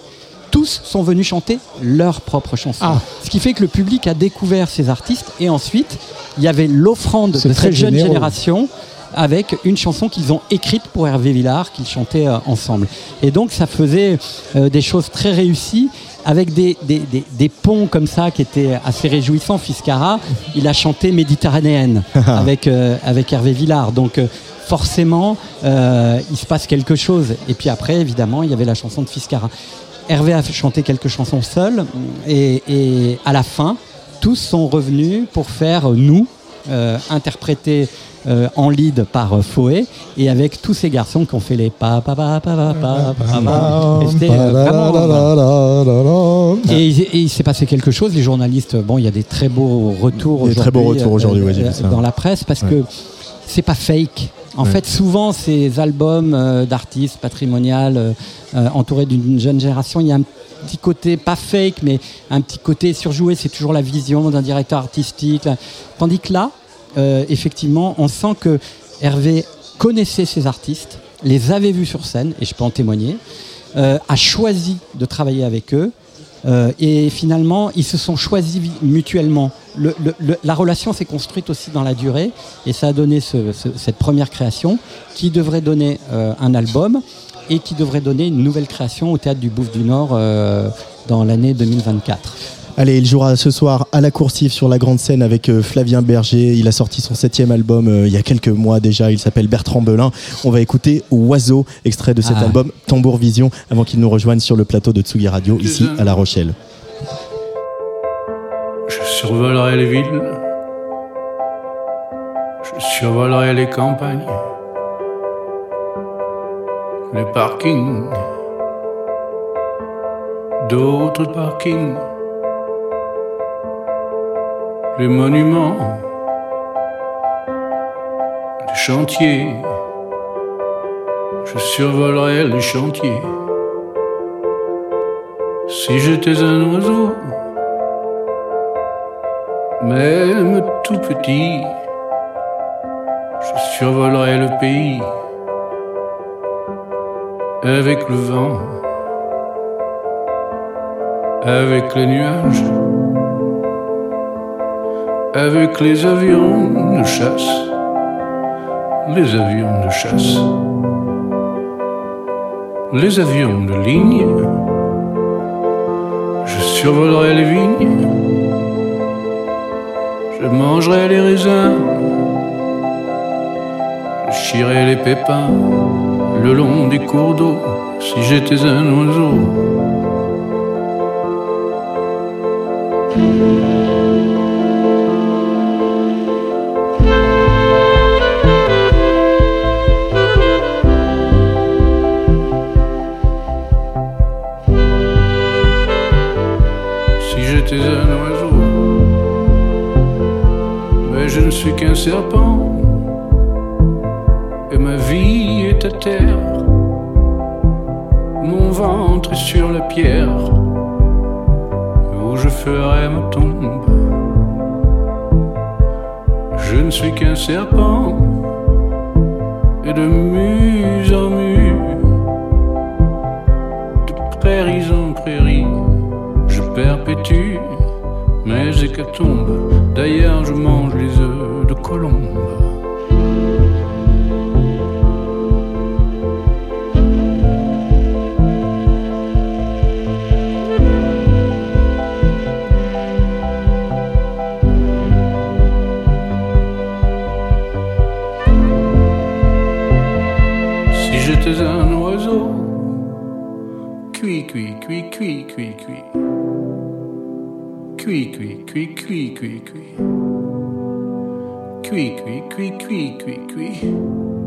tous sont venus chanter leur propre chanson. Ah. Ce qui fait que le public a découvert ces artistes et ensuite il y avait l'offrande de cette jeune génération avec une chanson qu'ils ont écrite pour Hervé Villard, qu'ils chantaient euh, ensemble. Et donc ça faisait euh, des choses très réussies avec des, des, ponts comme ça qui étaient assez réjouissants. Fiscara, il a chanté Méditerranéenne avec, euh, avec Hervé Villard. Donc forcément, il se passe quelque chose. Et puis après, évidemment, il y avait la chanson de Fiscara. Hervé a chanté quelques chansons seul et, et à la fin, tous sont revenus pour faire nous, interpréter euh, en lead par euh, Foé et avec tous ces garçons qui ont fait les pa pa pa pa pa pa et il s'est passé quelque chose les journalistes bon il y a des très beaux retours aujourd'hui très beaux retours aujourd'hui dans la presse parce que c'est pas fake. En fait, souvent, ces albums d'artistes patrimoniales entourés d'une jeune génération, il y a un petit côté, pas fake, mais un petit côté surjoué. C'est toujours la vision d'un directeur artistique. Tandis que là, euh, effectivement, on sent que Hervé connaissait ces artistes, les avait vus sur scène, et je peux en témoigner, euh, a choisi de travailler avec eux. Euh, et finalement, ils se sont choisis mutuellement. la relation s'est construite aussi dans la durée, et ça a donné cette première création qui devrait donner un album et qui devrait donner une nouvelle création au théâtre du Bouffe du Nord dans l'année 2024. Allez, il jouera ce soir à la coursive sur la grande scène avec euh, Flavien Berger. Il a sorti son septième album euh, il y a quelques mois déjà. Il s'appelle Bertrand Belin. On va écouter Oiseau, extrait de cet ah. album Tambour Vision, avant qu'il nous rejoigne sur le plateau de Tsugi Radio, ici à La Rochelle. Je survolerai les villes. Je survolerai les campagnes. Les parkings. D'autres parkings les monuments, les chantiers. Je survolerai les chantiers. Si j'étais un oiseau, même tout petit, Je survolerai le pays avec le vent, avec les nuages, avec les avions de chasse, les avions de chasse, les avions de ligne. Je survolerai les vignes, je mangerai les raisins, je chierai les pépins le long des cours d'eau si j'étais un oiseau. Je ne un oiseau, cuit, cuit, cuit, cuit, cuit, cuit. Cuit, cuit, cuit, cuit, cuit, cuit. Cuit, cuit, cuit, cuit,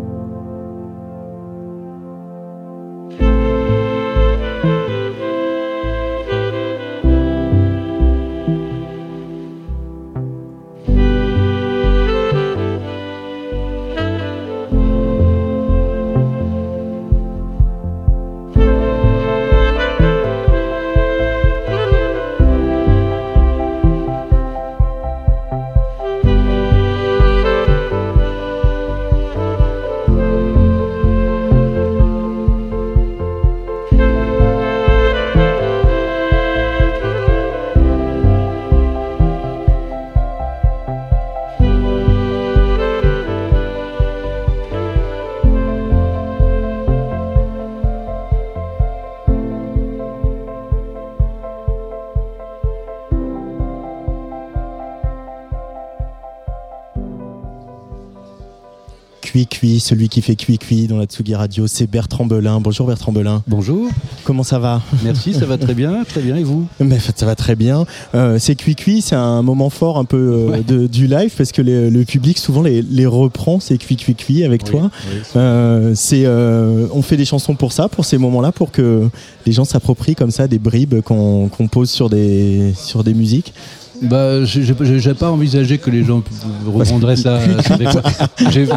cuit, celui qui fait Cuit Cuit dans la Tsugi Radio, c'est Bertrand Belin. Bonjour Bertrand Belin. Bonjour. Comment ça va? Merci, ça va très bien, très bien. Et vous? Mais ça va très bien. Euh, c'est Cuit Cuit, c'est un moment fort un peu euh, Ouais. de- du live parce que les- le public souvent les, les reprend. C'est Cuit Cuit Cuit avec toi. Oui, Euh, c'est, on fait des chansons pour ça, pour ces moments-là, pour que les gens s'approprient comme ça des bribes qu'on qu'on pose sur des, sur des musiques. Bah, j'ai- pas envisagé que les gens reprendraient ça.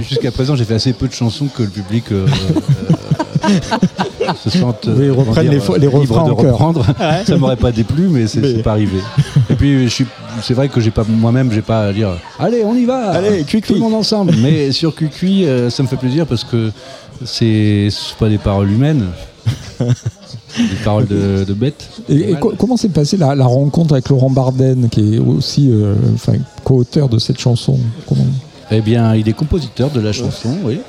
Jusqu'à présent, j'ai fait assez peu de chansons que le public euh, euh, se sente Oui, reprennent les les refrains de reprendre. Ça m'aurait pas déplu, mais c'est Mais- pas arrivé. Et puis, c'est vrai que j'ai pas moi-même, j'ai pas à dire allez, on y va, Allez, Cuit tout le monde ensemble. Mais sur Cuicui, euh, ça me fait plaisir parce que c'est pas des paroles humaines. Des paroles de, de bêtes. Et, et co- comment s'est passée la, la rencontre avec Laurent Barden, qui est aussi euh, enfin, co-auteur de cette chanson? Comment- Eh bien, il est compositeur de la chanson, oui.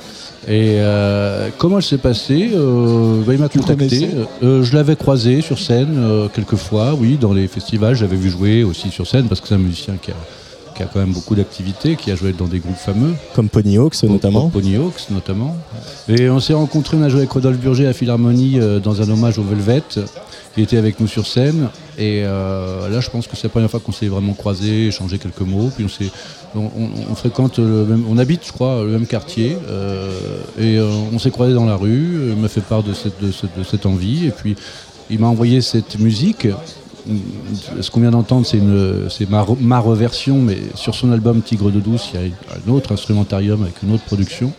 Et euh, comment elle s'est passée Euh, bah, Il m'a contacté. connaissais? Euh, je l'avais croisé sur scène euh, quelques fois, oui, dans les festivals. J'avais vu jouer aussi sur scène parce que c'est un musicien qui a, qui a quand même beaucoup d'activités, qui a joué dans des groupes fameux. Comme Pony Hawks notamment. Pony Hawks notamment. Et on s'est rencontrés, on a joué avec Rodolphe Burger à Philharmonie euh, dans un hommage au Velvet. Il était avec nous sur scène. Et euh, là, je pense que c'est la première fois qu'on s'est vraiment croisés, échangé quelques mots. Puis on s'est. On, on- on fréquente le même, on habite, je crois, le même quartier, euh, et on s'est croisés dans la rue. Il m'a fait part de cette, de cette, de cette envie, et puis il m'a envoyé cette musique. Ce qu'on vient d'entendre, c'est ma, re- ma reversion, mais sur son album Tigre de douce, il y a un autre instrumentarium avec une autre production.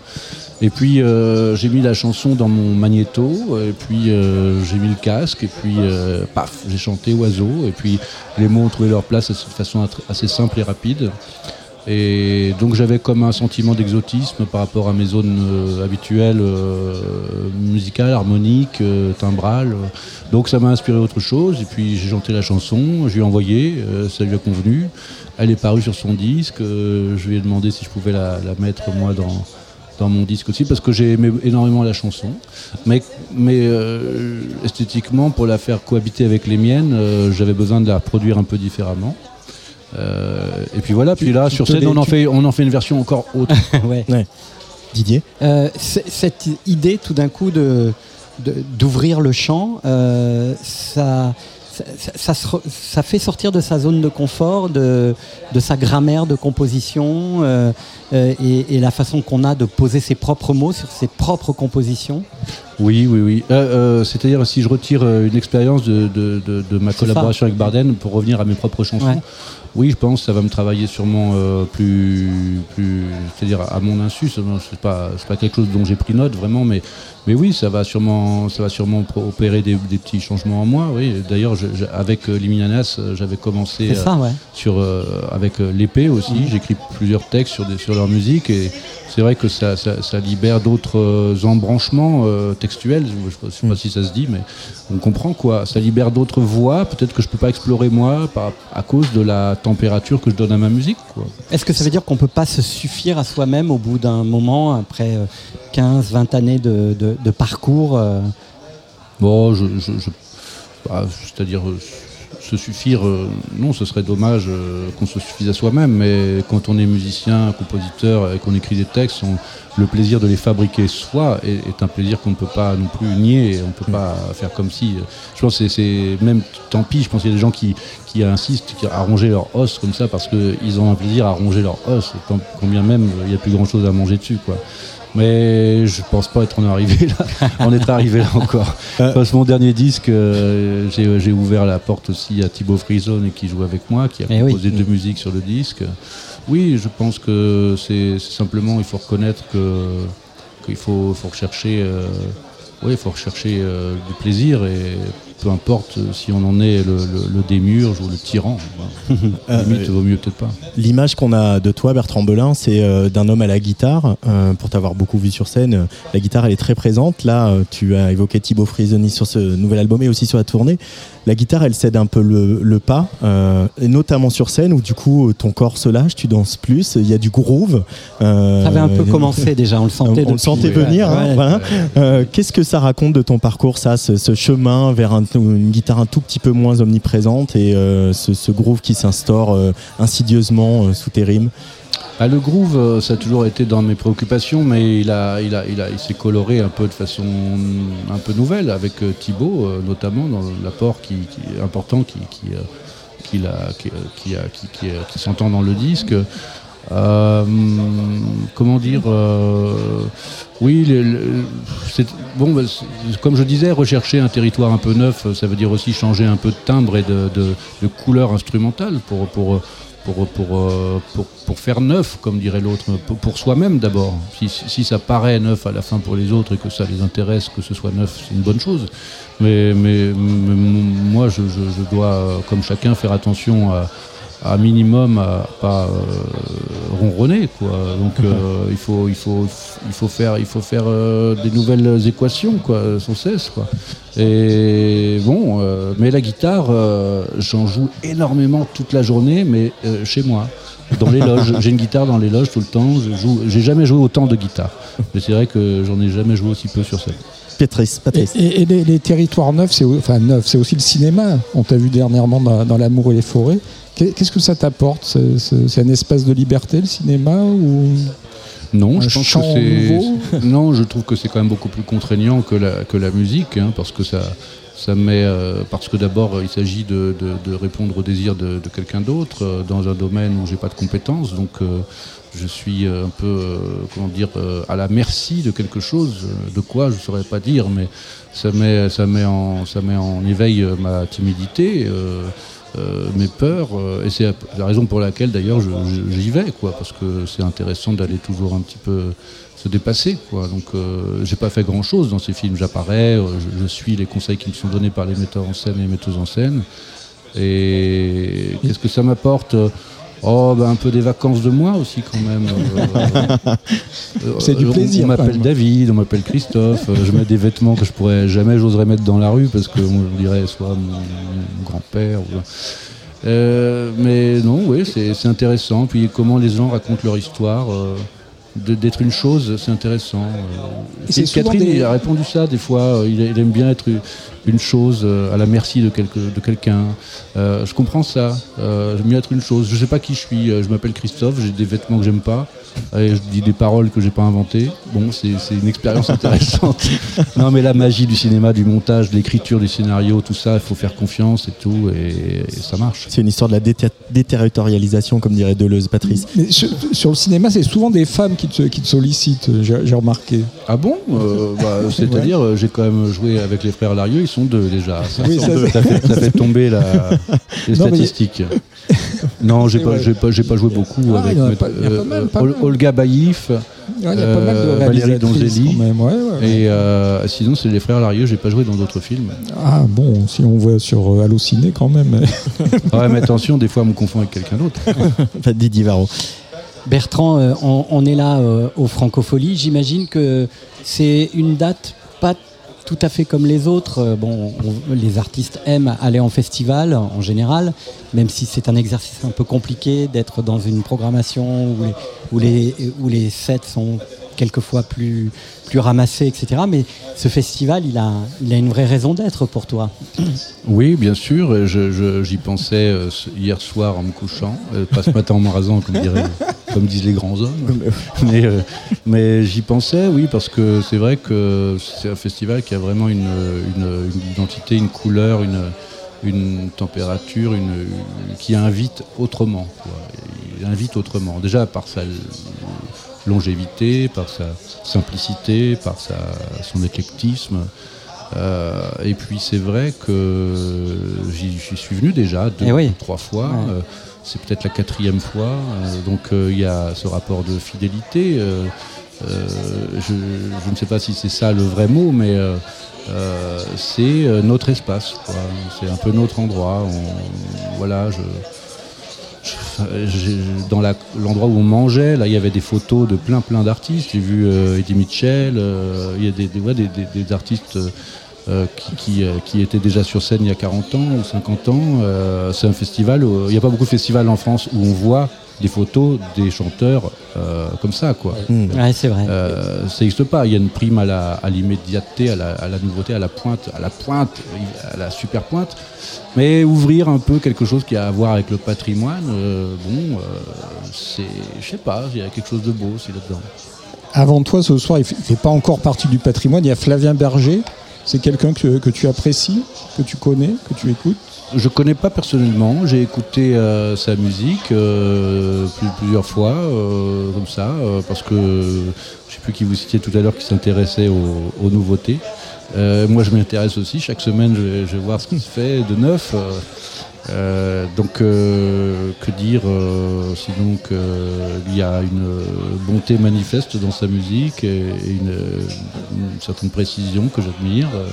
Et puis euh, j'ai mis la chanson dans mon magnéto, et puis euh, j'ai mis le casque, et puis euh, paf, j'ai chanté Oiseau, et puis les mots ont trouvé leur place de façon assez simple et rapide. Et donc j'avais comme un sentiment d'exotisme par rapport à mes zones euh, habituelles musicales, harmoniques, timbrales. Donc ça m'a inspiré autre chose. Et puis j'ai chanté la chanson, je lui ai envoyé, ça lui a convenu. Elle est parue sur son disque. je lui ai demandé si je pouvais la, mettre moi dans, mon disque aussi parce que j'ai aimé énormément la chanson. Mais, euh, esthétiquement, pour la faire cohabiter avec les miennes, euh, j'avais besoin de la produire un peu différemment. Euh, et puis voilà, puis là, sur scène, on en, fait, on en fait une version encore autre. ouais. Didier? Cette idée, tout d'un coup, de d'ouvrir le champ, ça, ça, ça, fait sortir de sa zone de confort, de, de sa grammaire de composition euh, euh, et, la façon qu'on a de poser ses propres mots sur ses propres compositions Oui, oui, oui. Euh, c'est-à-dire si je retire une expérience de, de, de, ma collaboration avec Barden pour revenir à mes propres chansons, oui, je pense que ça va me travailler sûrement plus, plus c'est-à-dire à mon insu. Ce n'est pas, pas quelque chose dont j'ai pris note vraiment, mais mais oui, ça va sûrement, ça va sûrement opérer des, petits changements en moi. Oui, d'ailleurs, avec euh, Liminanas, euh, j'avais commencé euh, sur avec l'épée aussi. J'écris plusieurs textes sur, sur leur musique et c'est vrai que ça, libère d'autres embranchements textuels. Je ne sais pas mhm. si ça se dit, mais on comprend quoi. Ça libère d'autres voix, peut-être que je peux pas explorer moi à cause de la température que je donne à ma musique. Est-ce que ça veut dire qu'on peut pas se suffire à soi-même au bout d'un moment après 15, 20 années de, parcours euh? Bon, je, bah, c'est-à-dire euh, se suffire, euh, non, ce serait dommage qu'on se suffise à soi-même, mais quand on est musicien, compositeur et qu'on écrit des textes, le plaisir de les fabriquer soi est, un plaisir qu'on ne peut pas non plus nier, on ne peut pas faire comme si. Je pense que c'est même, tant pis, je pense qu'il y a des gens qui, qui insistent à ronger leur os comme ça parce qu'ils ont un plaisir à ronger leur os, combien même il n'y a plus grand chose à manger dessus. quoi. Mais je pense pas être en arrivé là, en être arrivé là encore. Euh. Parce que mon dernier disque, euh, j'ai ouvert la porte aussi à Thibaut Frison qui joue avec moi, qui a eh composé deux musiques sur le disque. Oui, je pense que c'est simplement, il faut reconnaître qu'il faut, faut rechercher, euh, oui, faut rechercher du plaisir et peu importe si on en est le, démurge ou le tyran. Euh, limite, vaut mieux peut-être pas. L'image qu'on a de toi, Bertrand Belin, c'est euh, d'un homme à la guitare. Euh, pour t'avoir beaucoup vu sur scène, la guitare, elle est très présente. Là, tu as évoqué Thibaut Frisoni sur ce nouvel album et aussi sur la tournée. La guitare, elle cède un peu le, pas, et notamment sur scène où du coup ton corps se lâche, tu danses plus, il y a du groove. ça avait un peu commencé déjà, on le sentait. On, le sentait venir. Hein, qu'est-ce que ça raconte de ton parcours, ça, ce chemin vers un une guitare un tout petit peu moins omniprésente et euh, ce, groove qui s'instaure euh, insidieusement euh, sous tes rimes ah, le groove, ça a toujours été dans mes préoccupations, mais il, a, il, a, il, a, il s'est coloré un peu de façon un peu nouvelle avec Thibaut, notamment dans l'apport qui, est important qui, qui, qui, qui, qui s'entend dans le disque. Euh, comment dire euh, Oui, bon, bah, comme je disais, rechercher un territoire un peu neuf, ça veut dire aussi changer un peu de timbre et de, couleur instrumentale pour, pour, pour, pour, faire neuf, comme dirait l'autre, pour, soi-même d'abord. Si, ça paraît neuf à la fin pour les autres et que ça les intéresse, que ce soit neuf, c'est une bonne chose. Mais, mais, moi, je, dois, comme chacun, faire attention à à minimum à pas euh, ronronner quoi. Donc euh, il faut il faut il faut faire il faut faire euh, des nouvelles équations quoi sans cesse quoi. Et bon mais la guitare j'en joue énormément toute la journée mais chez moi dans les loges. J'ai une guitare dans les loges tout le temps. Je joue. J'ai jamais joué autant de guitare. Mais c'est vrai que j'en ai jamais joué aussi peu sur scène. Patrice, Patrice. Et, les, territoires neufs, c'est enfin neuf, c'est aussi le cinéma. On t'a vu dernièrement dans L'amour et les forêts. Qu'est-ce que ça t'apporte C'est un espace de liberté, le cinéma ou? Non, je pense que c'est non, je trouve que c'est quand même beaucoup plus contraignant que la, que la musique, hein, parce que ça, ça met, euh, parce que d'abord il s'agit de, répondre aux désirs de, quelqu'un d'autre euh, dans un domaine où j'ai pas de compétences, donc euh, je suis un peu, comment dire, à la merci de quelque chose, de quoi je saurais pas dire, mais ça met, ça met en, ça met en éveil ma timidité. Euh, mes peurs, euh, et c'est la raison pour laquelle d'ailleurs j'y vais, quoi, parce que c'est intéressant d'aller toujours un petit peu se dépasser, quoi. Donc euh, j'ai pas fait grand chose dans ces films, j'apparais, je, suis les conseils qui me sont donnés par les metteurs en scène et les metteuses en scène. Et qu'est-ce que ça m'apporte? Oh, ben un peu des vacances de moi aussi quand même. Euh, C'est du on- plaisir, On m'appelle. David, on m'appelle Christophe. euh, je mets des vêtements que je pourrais jamais, j'oserais mettre dans la rue parce que on dirait soit mon, grand-père. ou- Euh, mais non, oui, c'est intéressant. Puis comment les gens racontent leur histoire. euh, D'être une chose, c'est intéressant. euh. Et Catherine, des- a répondu ça des fois. euh, Il, il aime bien être une chose euh, à la merci de, quelque, de quelqu'un. Euh, je comprends ça. Euh, J'aime bien être une chose. Je sais pas qui je suis. Je m'appelle Christophe. J'ai des vêtements que j'aime pas. Et je dis des paroles que j'ai pas inventées. Bon, c'est c'est une expérience intéressante. non, mais la magie du cinéma, du montage, de l'écriture, du scénario, tout ça, il faut faire confiance et tout, et, et ça marche. C'est une histoire de la déter- déterritorialisation, comme dirait Deleuze, Patrice. Mais sur, sur le cinéma, c'est souvent des femmes qui te, qui te sollicitent, j'ai j'ai remarqué. Ah bon Euh, bah, C'est-à-dire, j'ai quand même joué avec les frères Larieux, ils sont deux déjà. Ça, Oui, fait, ça fait tomber la, les Non, mais- statistiques. Non, j'ai pas, j'ai pas, j'ai pas joué beaucoup Ah, avec a pas- mal, mal. Olga Baïf. Ouais, Euh, Valérie Donzelli. ouais. Et euh, sinon, c'est les frères Larieux, j'ai pas joué dans d'autres films. Ah bon, si on voit sur euh, Allociné quand même. Ouais, mais attention, des fois, on me confond avec quelqu'un d'autre. Enfin, Didier Varro. Bertrand, euh, on, on est là euh, au Francophonie. J'imagine que c'est une date pas tout à fait comme les autres. Euh, bon, on- les artistes aiment aller en festival en général, même si c'est un exercice un peu compliqué d'être dans une programmation où les, où les, où les sets sont quelquefois plus, plus ramassés, etc. Mais ce festival, il a, il a une vraie raison d'être pour toi. Oui, bien sûr. je- je- J'y pensais euh, hier soir en me couchant, euh, pas ce matin en me rasant, comme, dirait- comme disent les grands hommes. Mais, euh, mais j'y pensais, oui, parce que c'est vrai que c'est un festival qui a vraiment une, une- une identité, une couleur, une, une température, une, une- qui invite autrement. quoi. Il invite autrement. Déjà par sa longévité, par sa simplicité, par sa, son éclectisme. Euh, et puis c'est vrai que j'y suis venu déjà deux Eh oui. trois fois. Ouais. Euh, c'est peut-être la quatrième fois. Euh, donc il y a ce rapport de fidélité. Je, je ne sais pas si c'est ça le vrai mot, mais c'est notre espace. C'est un peu notre endroit. On- voilà, je, dans l'endroit où on mangeait, là, il y avait des photos de plein plein d'artistes. J'ai vu euh, Eddie Mitchell. euh, il y a des, des, artistes. euh, qui, qui, étaient déjà sur scène il y a 40 ans ou 50 ans. C'est un festival, il n'y a pas beaucoup de festivals en France où on voit des photos des chanteurs euh, comme ça. Quoi. Ouais, c'est vrai. Euh, ça n'existe pas. Il y a une prime à la- à l'immédiateté, à, la, à la nouveauté, à la pointe, à la pointe, à la super pointe. Mais ouvrir un peu quelque chose qui a à voir avec le patrimoine, euh, bon, euh, c'est, je sais pas, il y a quelque chose de beau aussi là-dedans. Avant toi, ce soir, il il fait pas encore partie du patrimoine. Il y a Flavien Berger. C'est quelqu'un que, que tu apprécies, que tu connais, que tu écoutes. Je connais pas personnellement, j'ai écouté euh, sa musique euh, plus- plusieurs fois, euh, comme ça, euh, parce que je sais plus qui vous citiez tout à l'heure qui s'intéressait aux, aux nouveautés. Euh, moi, je m'intéresse aussi. Chaque semaine, je vais, je vais voir ce qui se fait de neuf. Euh, euh, donc, euh, que dire euh, Sinon qu'il y a une euh, bonté manifeste dans sa musique et, une, certaine précision que j'admire, euh,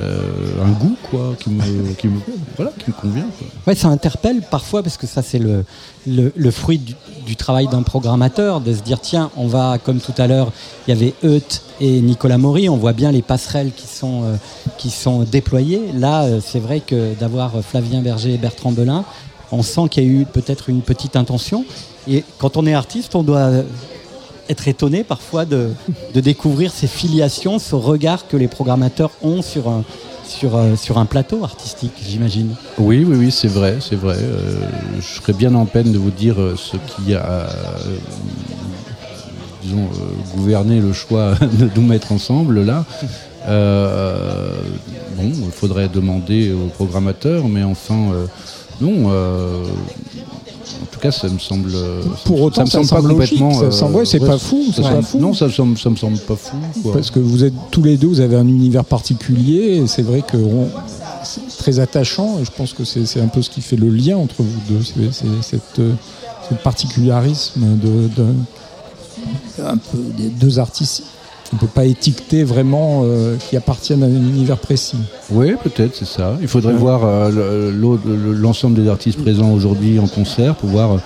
euh, un goût quoi, qui me, qui me, voilà, qui me convient. Ouais, ça interpelle parfois parce que ça c'est le, le, fruit du, travail d'un programmateur de se dire tiens on va comme tout à l'heure il y avait Euth et Nicolas Maury on voit bien les passerelles qui sont euh, qui sont déployées là euh, c'est vrai que d'avoir Flavien Berger Bertrand Belin on sent qu'il y a eu peut-être une petite intention et quand on est artiste on doit être étonné parfois de, découvrir ces filiations, ce regard que les programmateurs ont sur un, sur, euh, sur un plateau artistique, j'imagine. Oui, oui, oui, c'est vrai, c'est vrai. Euh, je serais bien en peine de vous dire euh, ce qui a, disons, gouverné le choix de nous mettre ensemble là. Euh, bon, il faudrait demander aux programmateurs, mais enfin, euh, non. euh, en tout cas, ça me semble. Pour autant, ça me semble logique, ça euh, semble- ouais, c'est pas fou, ça c'est pas semble- fou. Non, ça, semble- ça me semble pas fou. quoi. Parce que vous êtes tous les deux, vous avez un univers particulier. Et c'est vrai que on- c'est très attachant. Et je pense que c'est c'est un peu ce qui fait le lien entre vous deux. C'est ce particularisme de, de- un peu des deux artistes. On ne peut pas étiqueter vraiment euh, qui appartiennent à un univers précis. Oui, peut-être, c'est ça. Il faudrait voir euh, l'ensemble des artistes présents aujourd'hui en concert pour voir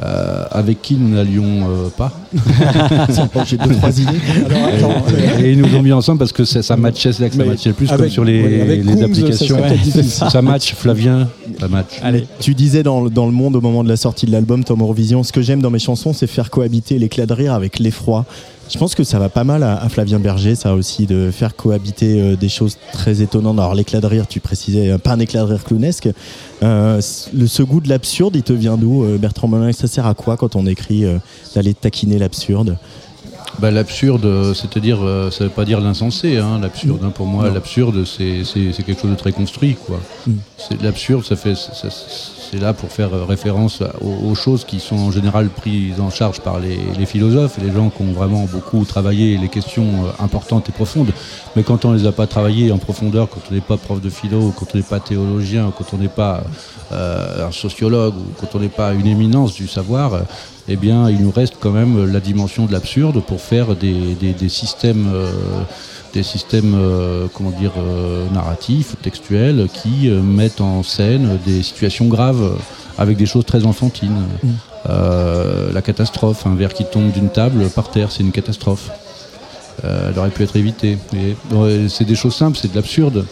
euh, avec qui nous n'allions euh, pas. J'ai deux, trois idées. Alors, attends, euh, Et ils nous ont mis ensemble parce que ça, ça matchait, c'est là que ça matchait le plus, avec- comme sur les, ouais, avec les Coombs, ça applications. difficile. Ça match, Flavien, ça match. Allez, tu disais dans, le- dans le monde au moment de la sortie de l'album Tom Eurovision, ce que j'aime dans mes chansons, c'est faire cohabiter l'éclat de rire avec l'effroi. Je pense que ça va pas mal à, à Flavien Berger, ça aussi, de faire cohabiter euh, des choses très étonnantes. Alors l'éclat de rire, tu précisais, euh, pas un éclat de rire clownesque. Euh, le, ce goût de l'absurde, il te vient d'où, euh, Bertrand Molin Ça sert à quoi quand on écrit d'aller taquiner l'absurde? Bah, l'absurde, c'est-à-dire, ça veut pas dire l'insensé, hein, l'absurde. hein. Pour moi, l'absurde, c'est quelque chose de très construit, quoi. Mm. L'absurde, ça fait, ça- c'est là pour faire euh, référence aux, choses qui sont en général prises en charge par les, philosophes les gens qui ont vraiment beaucoup travaillé les questions euh, importantes et profondes. Mais quand on les a pas travaillées en profondeur, quand on n'est pas prof de philo, quand on n'est pas théologien, quand on n'est pas euh, un sociologue quand on n'est pas une éminence du savoir, eh bien, il nous reste quand même la dimension de l'absurde pour faire des, systèmes, des systèmes, euh, comment dire, euh, narratifs, textuels, qui euh, mettent en scène des situations graves avec des choses très enfantines. Euh, la catastrophe, un verre qui tombe d'une table par terre, c'est une catastrophe. Elle aurait pu être évitée. C'est des choses simples, c'est de l'absurde.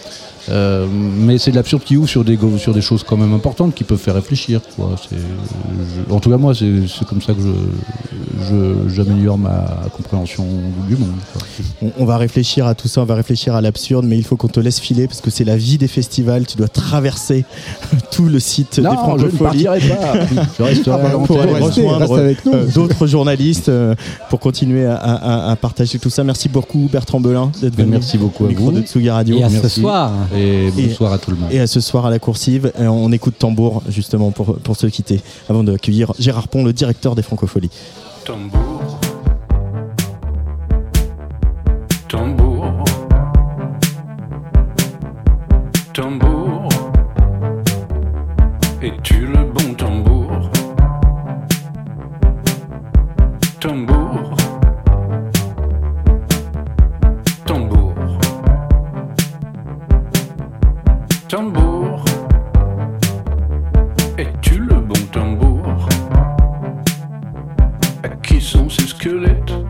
Euh, mais c'est de l'absurde qui ouvre sur des, go- sur des choses quand même importantes qui peuvent faire réfléchir. Quoi. Je- en tout cas, moi, c'est comme ça que je- je- j'améliore ma compréhension du monde. on, on va réfléchir à tout ça, on va réfléchir à l'absurde, mais il faut qu'on te laisse filer parce que c'est la vie des festivals. Tu dois traverser tout le site des Non, je ne francopholies. partirai pas. Je resterai à pour aller rejoindre reste euh, d'autres journalistes euh, pour continuer à, à- à partager tout ça. Merci beaucoup Bertrand Belin d'être venu. Merci beaucoup au à vous. de Tsugi Radio. Et à ce soir. Et Et- bonsoir à tout le monde. Et à ce soir à la coursive, euh, on écoute tambour justement pour, pour se quitter avant d'accueillir Gérard Pont, le directeur des francopholies. Tambour. Tambour. Tambour. Es-tu le Tambour. Es-tu le bon tambour? À qui sont ces squelettes?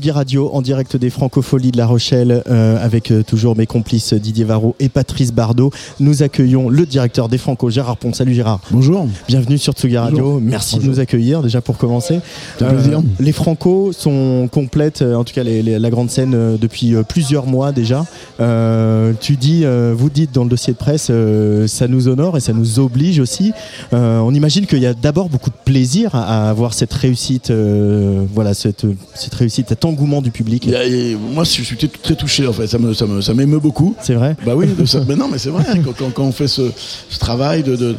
Tsugi Radio en direct des Francopholies de La Rochelle euh, avec euh, toujours mes complices Didier Varro et Patrice Bardot. Nous accueillons le directeur des Franco, Gérard Pont. Salut Gérard. Bonjour. Bienvenue sur Tsugi Radio. Merci de nous accueillir déjà pour commencer. Un plaisir. les Franco sont complètes, euh, en tout cas les- les- la grande scène euh, depuis euh, plusieurs mois déjà. Euh, tu dis, euh, vous dites dans le dossier de presse, euh, ça nous honore et ça nous oblige aussi. Euh, on imagine qu'il y a d'abord beaucoup de plaisir à, à avoir cette réussite, euh, voilà, cette, cette réussite, cet engouement du public. Et moi, je suis très touché en fait. Ça me, ça me- ça m'émeut beaucoup. C'est vrai Bah oui. de ça- mais non, mais c'est vrai. Quand, quand- quand on fait ce, ce travail de, de,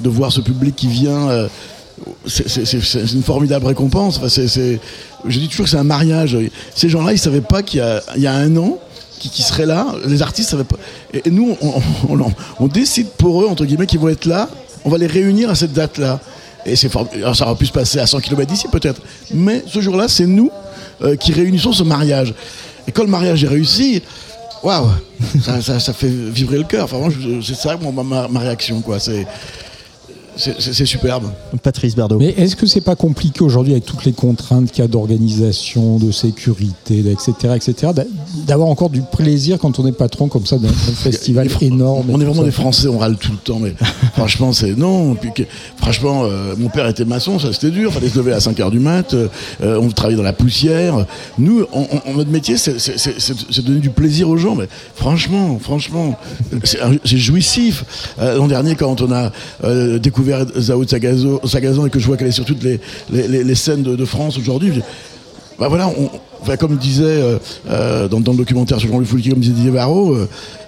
de voir ce public qui vient, euh, c'est, une formidable récompense. Enfin, c'est, je dis toujours que c'est un mariage. Ces gens-là, ils savaient pas qu'il y y a un an. Qui, qui seraient là, les artistes savaient pas. Et, nous, on, on- on- on décide pour eux, entre guillemets, qu'ils vont être là. On va les réunir à cette date-là. Et c'est ça aurait pu se passer à 100 km d'ici peut-être. Mais ce jour-là, c'est nous euh, qui réunissons ce mariage. Et quand le mariage est réussi, waouh, ça, ça- ça fait vibrer le cœur. Enfin, c'est ça moi, ma, ma réaction. quoi. C'est, c'est, superbe. Patrice Bardot. Mais est-ce que c'est pas compliqué aujourd'hui avec toutes les contraintes qu'il y a d'organisation, de sécurité, etc., etc., d'a- d'avoir encore du plaisir quand on est patron comme ça d'un festival énorme On est vraiment ça des Français, on râle tout le temps, mais franchement, c'est non. Puis que- franchement, euh, mon père était maçon, ça c'était dur, fallait se lever à 5 h du mat, euh, euh, on travaillait dans la poussière. Nous, on- on- notre métier, c'est donner du plaisir aux gens, mais franchement, franchement, c'est jouissif. Euh, L'an dernier, quand on a euh, découvert Zao de Sagazo, Sagazan et que je vois qu'elle est sur toutes les, les- scènes de, France aujourd'hui, bah voilà, on, comme disait euh, euh, dans, dans le documentaire sur Jean-Louis Foulquier, comme disait Didier Varro,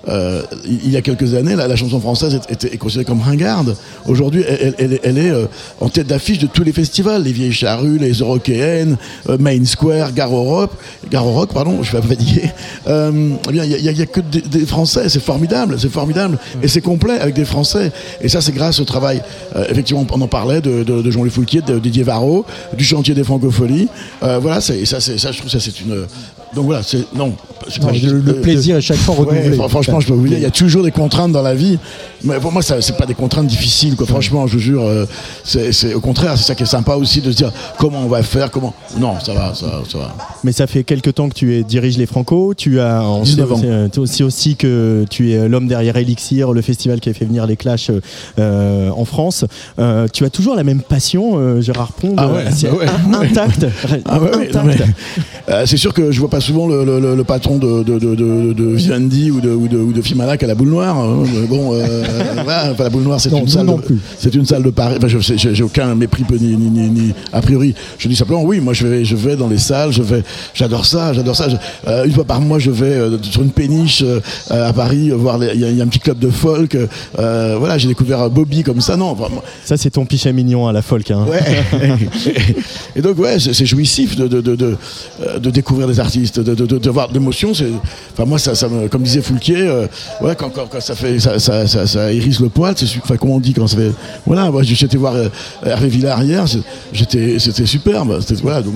euh, il y a quelques années, la, la chanson française est, était- est considérée comme ringarde. Aujourd'hui, elle, elle- elle est- est euh, en tête d'affiche de tous les festivals, les Vieilles Charrues, les Eurokéennes, euh, Main Square, Gare Europe, Gare au Rock, pardon, je suis pas fatigué. Euh, eh bien, il y y, y a que des, des Français, c'est formidable, c'est formidable, et c'est complet avec des Français. Et ça, c'est grâce au travail. euh, effectivement, on en parlait de, de, de Jean-Louis Foulquier, de Didier Varro, du chantier des Francopholies. Euh, voilà, c'est ça, c'est ça, je trouve ça, c'est une. Donc voilà, c'est non. c'est Non, pas- le, le plaisir est chaque fois Ouais, renouvelé. franchement, je peux vous dire, il y a toujours des contraintes dans la vie. Mais pour moi, ça, c'est pas des contraintes difficiles, quoi. Franchement, je vous jure, euh, c'est, c'est- au contraire, c'est ça qui est sympa aussi de se dire comment on va faire, comment. Non, ça va, ça, va, ça va. Mais ça fait quelques temps que tu es, diriges les Franco. Tu as on sait 19 ans. aussi, euh, aussi, aussi que tu es l'homme derrière Elixir, le festival qui a fait venir les Clash euh, euh, en France. Euh, tu as toujours la même passion, euh, Gérard Pond, Ah euh, ouais, c'est ouais. in- intact. Ouais, euh, c'est sûr que je vois pas souvent le, le- le- le patron de, de, de, de, de Vivendi ou de, ou de, ou de Fimalac à la boule noire. hein. Bon, euh, voilà, enfin, la boule noire, c'est une salle. de-. C'est une salle de Paris. Enfin, je j'ai j'ai aucun mépris ni, ni, ni, ni- a priori. Je dis simplement oui. Moi, je vais, je vais dans les salles. Je vais. J'adore ça. J'adore ça. Je- euh, une fois par mois, je vais euh, sur une péniche euh, à Paris voir. Il y, a- il y a un petit club de folk. voilà, j'ai découvert Bobby comme ça. Non. Ça, c'est ton pichet mignon à la folk. hein. Ouais. et donc ouais, c'est c'est jouissif de, de, de, de, de découvrir des artistes, de, de, voir de l'émotion. c'est- Enfin moi, ça, ça me, comme disait Foulquier, euh, ouais, quand, ça fait, ça, ça, ça, ça hérisse le poil. C'est enfin comment on dit quand ça fait. Voilà, moi j'étais voir euh, Hervé Villard hier, j'étais, c'était superbe. C'était- Voilà, donc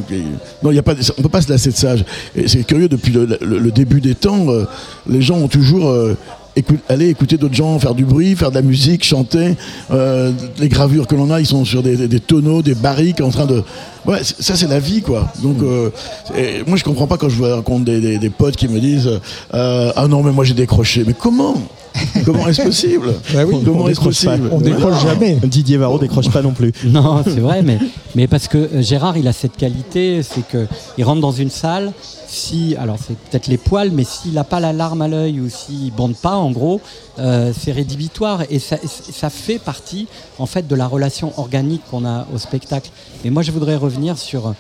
non, il y a pas, on peut pas se lasser de ça. Et c'est curieux depuis le début des temps, euh, les gens ont toujours euh, écoute- aller écouter d'autres gens faire du bruit, faire de la musique, chanter. Euh, les gravures que l'on a, ils sont sur des, des- des tonneaux, des barriques, en train de. Ouais, ça c'est la vie, quoi. Donc, euh, et moi je comprends pas quand je vois rencontre des, des, des potes qui me disent euh, Ah non, mais moi j'ai décroché. Mais comment? Comment est-ce possible Bah oui, Comment on est-ce décroche pas. possible on décroche jamais. Didier Varro décroche pas non plus. Non, c'est vrai, mais, mais parce que euh, Gérard, il a cette qualité, c'est qu'il rentre dans une salle, si, alors c'est peut-être les poils, mais s'il n'a pas la larme à l'œil ou s'il bande pas, en gros, euh, c'est rédhibitoire et ça, ça fait partie, en fait, de la relation organique qu'on a au spectacle. Et moi, je voudrais revenir sur euh,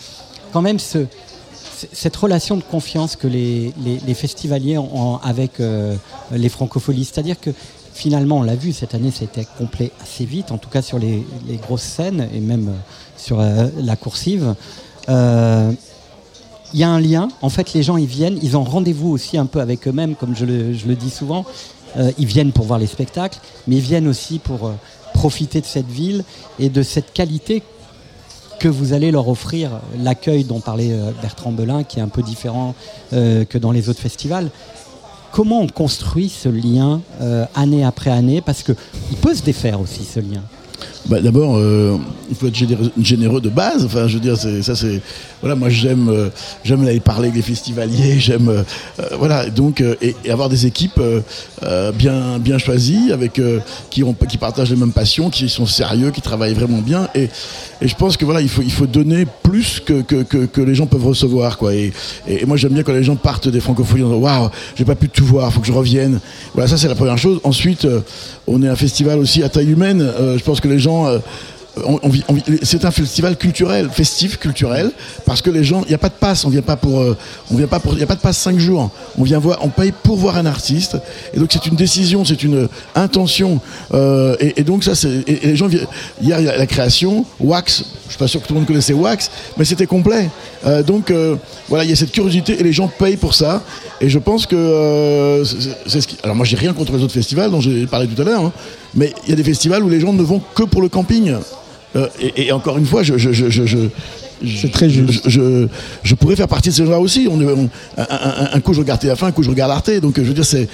quand même ce, cette relation de confiance que les, festivaliers ont, avec euh, les francopholies. C'est-à-dire que finalement, on l'a vu, cette année, c'était complet assez vite, en tout cas sur les, grosses scènes et même euh, sur euh, la coursive. Il y a un lien. En fait, les gens, ils viennent, ils ont rendez-vous aussi un peu avec eux-mêmes, comme je le, je le dis souvent. Ils viennent pour voir les spectacles, mais ils viennent aussi pour profiter de cette ville et de cette qualité que vous allez leur offrir. L'accueil dont parlait euh, Bertrand Belin, qui est un peu différent euh, que dans les autres festivals. Comment on construit ce lien euh, année après année? Parce qu'il peut se défaire aussi, ce lien. Bah, d'abord, euh, il faut être généreux, de base. Enfin, je veux dire, ça c'est, voilà, moi j'aime, euh, j'aime aller parler avec les festivaliers, j'aime, euh, voilà, donc et, avoir des équipes bien, bien choisies, avec qui ont, qui partagent les mêmes passions, qui sont sérieux, qui travaillent vraiment bien. Et, et je pense que voilà, il faut, il faut donner plus que, que, que, les gens peuvent recevoir, quoi. Et, et, moi j'aime bien quand les gens partent des francophonies en disant waouh, j'ai pas pu tout voir, faut que je revienne. Voilà, ça c'est la première chose. Ensuite, on est un festival aussi à taille humaine. Je pense que les gens euh, c'est un festival culturel, festif, culturel, parce que les gens, il n'y a pas de passe, on vient pas pour, euh, on vient pas pour, il n'y a pas de passe 5 jours. On vient voir, on paye pour voir un artiste, et donc c'est une décision, c'est une intention, euh, et, donc ça, c'est, les gens, hier il y a la création, Wax, je suis pas sûr que tout le monde connaissait Wax, mais c'était complet. Donc voilà, il y a cette curiosité, et les gens payent pour ça, et je pense que alors moi j'ai rien contre les autres festivals dont j'ai parlé tout à l'heure, hein, mais il y a des festivals où les gens ne vont que pour le camping. Euh, et, encore une fois, je- C'est très juste. Je, je, je pourrais faire partie de ces gens-là aussi. On, est- on- un, un- un coup, je regarde TF1, un coup, je regarde Arte. Donc, je veux dire, c'est,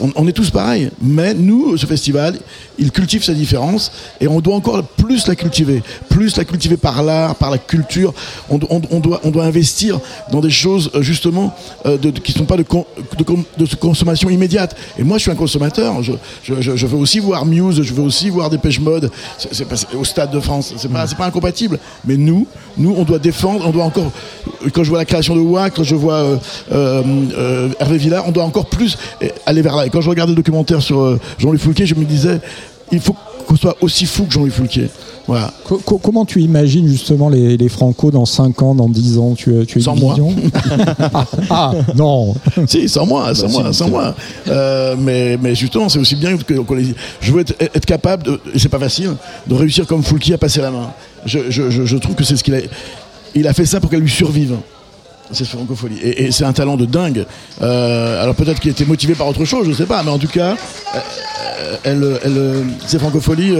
on, on est tous pareils. Mais nous, ce festival, il cultive sa différence et on doit encore plus la cultiver. Plus la cultiver par l'art, par la culture. On, do- on- on doit, on doit investir dans des choses, euh, justement, euh, de, de- qui ne sont pas de, con- de, con- de consommation immédiate. Et moi, je suis un consommateur. Je, veux aussi voir Muse, je veux aussi voir Dépêche Mode c'est, au Stade de France. C'est pas, c'est pas incompatible. Mais nous, nous, on doit défendre, on doit encore. Quand je vois la création de WAC, quand je vois euh, euh, euh, Hervé Villard, on doit encore plus aller vers là. Et quand je regardais le documentaire sur Jean-Louis Foulquier, je me disais, il faut qu'on soit aussi fou que Jean-Louis Foulquier. Voilà. Co- co- comment tu imagines justement les, les Franco dans 5 ans, dans 10 ans? Tu, tu Sans moi. ah, ah, non si, sans moi, sans Bah, moi, si, sans moi. Euh, mais, mais justement, c'est aussi bien que les- je veux être, être capable, de, et c'est pas facile, de réussir comme Foulki à passer la main. Je, je, trouve que c'est ce qu'il a. Il a fait ça pour qu'elle lui survive. C'est ce francophonie. Et, et c'est un talent de dingue. Euh, alors peut-être qu'il était motivé par autre chose, je sais pas, mais en tout cas, euh, elle, elle, ces francopholies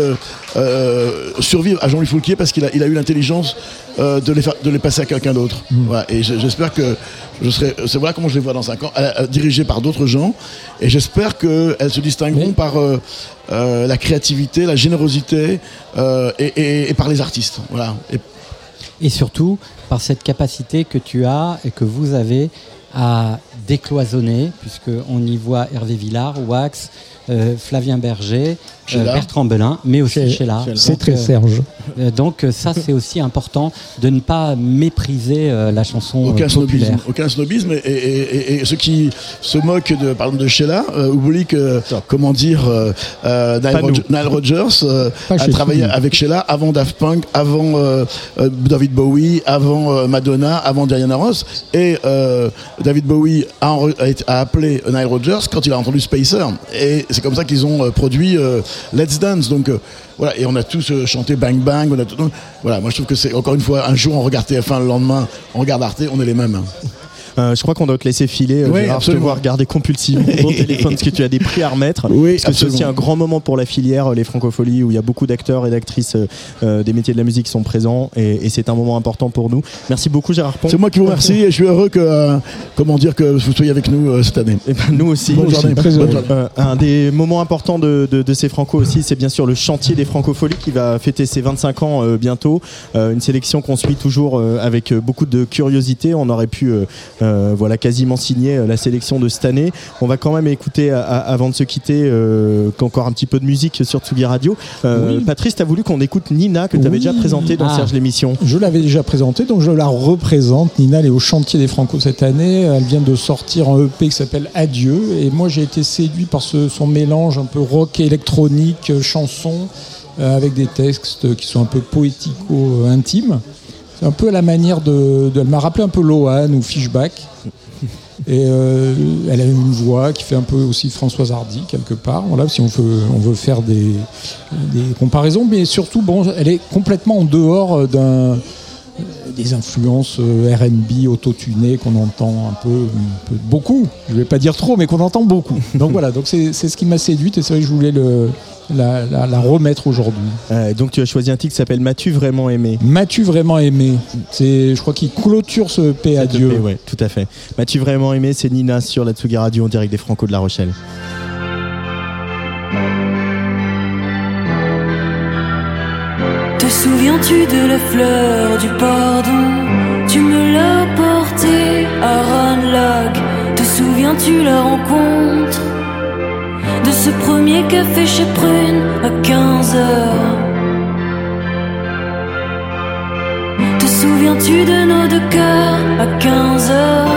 euh, survivent à Jean-Louis Foulquier parce qu'il a, il a eu l'intelligence euh, de, les fa- de les passer à quelqu'un d'autre. Voilà. Et je- j'espère que je serai. C'est voilà comment je les vois dans 5 ans, dirigées par d'autres gens. Et j'espère qu'elles se distingueront par la créativité, la générosité et, et- et par les artistes. Voilà. Et et surtout par cette capacité que tu as et que vous avez à décloisonner, puisqu'on y voit Hervé Villard, Wax, euh, Flavien Berger. Bertrand Belin, mais aussi Sheila. C'est Donc, très euh, Serge. euh, donc euh, ça, c'est aussi important de ne pas mépriser euh, la chanson euh, aucun snobisme, aucun snobisme. Et, et- et- et ceux qui se moquent de, par exemple de Sheila euh, oublient que, comment dire, euh, euh, Nile, Rodgers euh, a chez travaillé nous. avec Sheila avant Daft Punk, avant euh, euh, David Bowie, avant euh, Madonna, avant Diana Ross. Et euh, David Bowie a, appelé Nile Rodgers quand il a entendu Spacer. Et c'est comme ça qu'ils ont euh, produit euh, Let's Dance. Donc euh, voilà. Et on a tous euh, chanté Bang Bang. On a tout- voilà. Moi je trouve que c'est encore une fois un jour on regarde TF1 le lendemain on regarde Arte on est les mêmes Euh, je crois qu'on doit te laisser filer, euh, Oui, Gérard, je te vois regarder compulsivement ton téléphone parce que tu as des prix à remettre. Oui, parce que c'est aussi un grand moment pour la filière, euh, les francopholies, où il y a beaucoup d'acteurs et d'actrices euh, des métiers de la musique qui sont présents et, et c'est un moment important pour nous. Merci beaucoup Gérard Pont. C'est moi qui vous remercie et je suis heureux que, euh, comment dire, que vous soyez avec nous cette année. Et ben, nous aussi. Bonne journée. Bonne journée. Un des moments importants de, de- de ces Franco aussi, c'est bien sûr le chantier des francopholies qui va fêter ses 25 ans bientôt. Une sélection qu'on suit toujours avec beaucoup de curiosité. On aurait pu euh, euh, voilà, quasiment signer euh, la sélection de cette année. On va quand même écouter, à- à- avant de se quitter, euh, qu'encore un petit peu de musique sur Tsugi Radio. Euh, Oui. Patrice, tu as voulu qu'on écoute Nina, que tu avais Oui. déjà présenté dans Ah. Serge l'émission. Je l'avais déjà présentée, donc je la représente. Nina, elle est au chantier des Franco cette année. Elle vient de sortir un EP qui s'appelle Adieu. Et moi, j'ai été séduit par ce- son mélange un peu rock électronique, euh, chanson, euh, avec des textes qui sont un peu poético-intimes. Un peu à la manière de. de- elle m'a rappelé un peu Lohan ou Fishback. Et euh, elle a une voix qui fait un peu aussi Françoise Hardy quelque part. Voilà, si on veut, on veut faire des, des comparaisons, mais surtout, bon, elle est complètement en dehors euh, d'un des influences euh, R&B autotunées qu'on entend un peu, un peu- beaucoup. Je vais pas dire trop, mais qu'on entend beaucoup. Donc voilà, donc c'est ce qui m'a séduite et c'est vrai que je voulais le, la, la- la remettre aujourd'hui. Euh, donc tu as choisi un titre qui s'appelle M'as-tu vraiment aimé? M'as-tu vraiment aimé? C'est, je crois qu'il clôture ce Adieu. EP, ouais, tout à fait. M'as-tu vraiment aimé? C'est Nina sur la Tsugi Radio en direct des Franco de La Rochelle. Souviens-tu de la fleur du pardon? Tu me l'as portée à Ranlag. Te souviens-tu la rencontre? De ce premier café chez Prune à 15 heures Te souviens-tu de nos deux cœurs à 15 heures?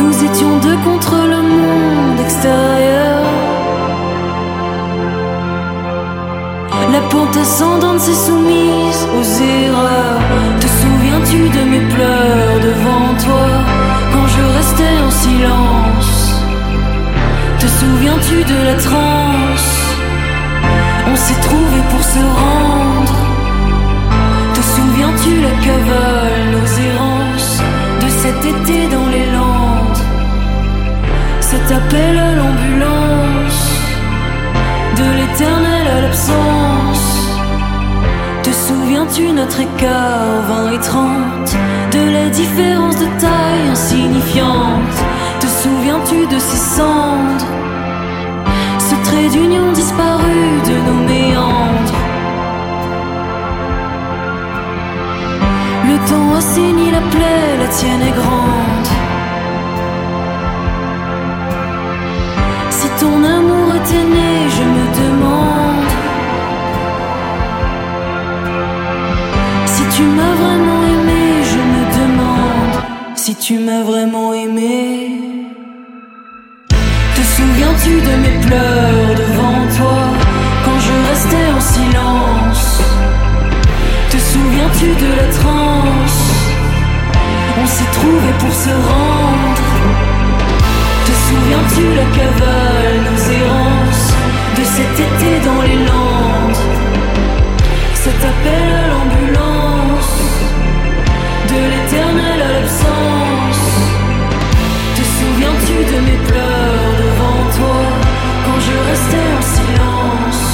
Nous étions deux contre le monde extérieur. La pente ascendante s'est soumise aux erreurs. Te souviens-tu de mes pleurs devant toi quand je restais en silence? Te souviens-tu de la transe? On s'est trouvé pour se rendre. Notre écart 20 et 30 de la différence de taille insignifiante. Te souviens-tu de ces cendres? Ce trait d'union disparu de nos méandres. Le temps assainit la plaie, la tienne est grande tu m'as vraiment aimé. Te souviens-tu de mes pleurs devant toi Quand je restais en silence? Te souviens-tu de la transe? On s'est trouvé pour se rendre. Te souviens-tu la cavale, nos errances de cet été dans les Landes? Cet appel de mes pleurs devant toi quand je restais en silence.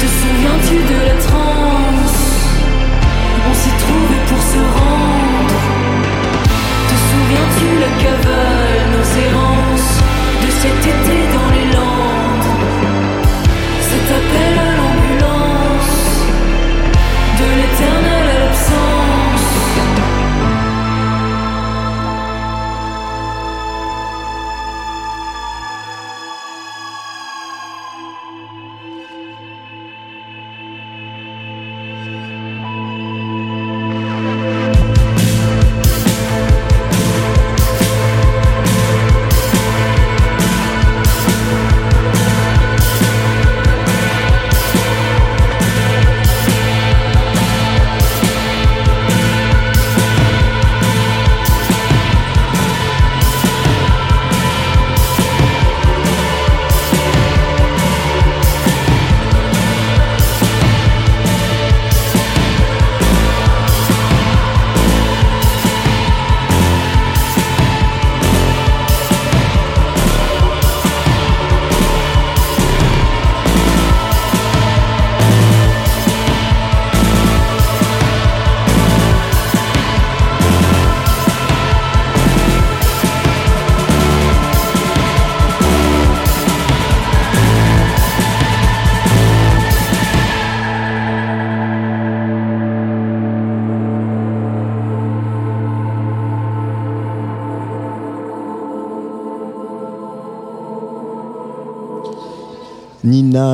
Te souviens-tu de la transe? On s'est trouvé pour se rendre. Te souviens-tu la cavale,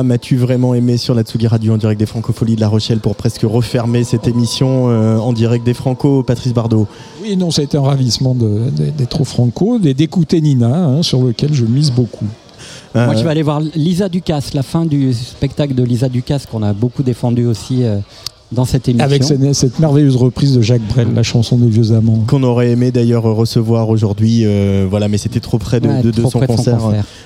M'as-tu vraiment aimé sur la Tsugi Radio en direct des Francopholies de La Rochelle pour presque refermer cette émission euh, en direct des Franco, Patrice Bardot? Oui, non, ça a été un ravissement d'être au Franco et d'écouter Nina, hein, sur lequel je mise beaucoup. Euh, Moi, je vais aller voir Lisa Ducasse, la fin du spectacle de Lisa Ducasse qu'on a beaucoup défendu aussi euh, dans cette émission. Avec cette, cette merveilleuse reprise de Jacques Brel, la chanson des vieux amants. Qu'on aurait aimé d'ailleurs recevoir aujourd'hui, euh, voilà, mais c'était trop près de, Ouais, de- de trop son près de son concert.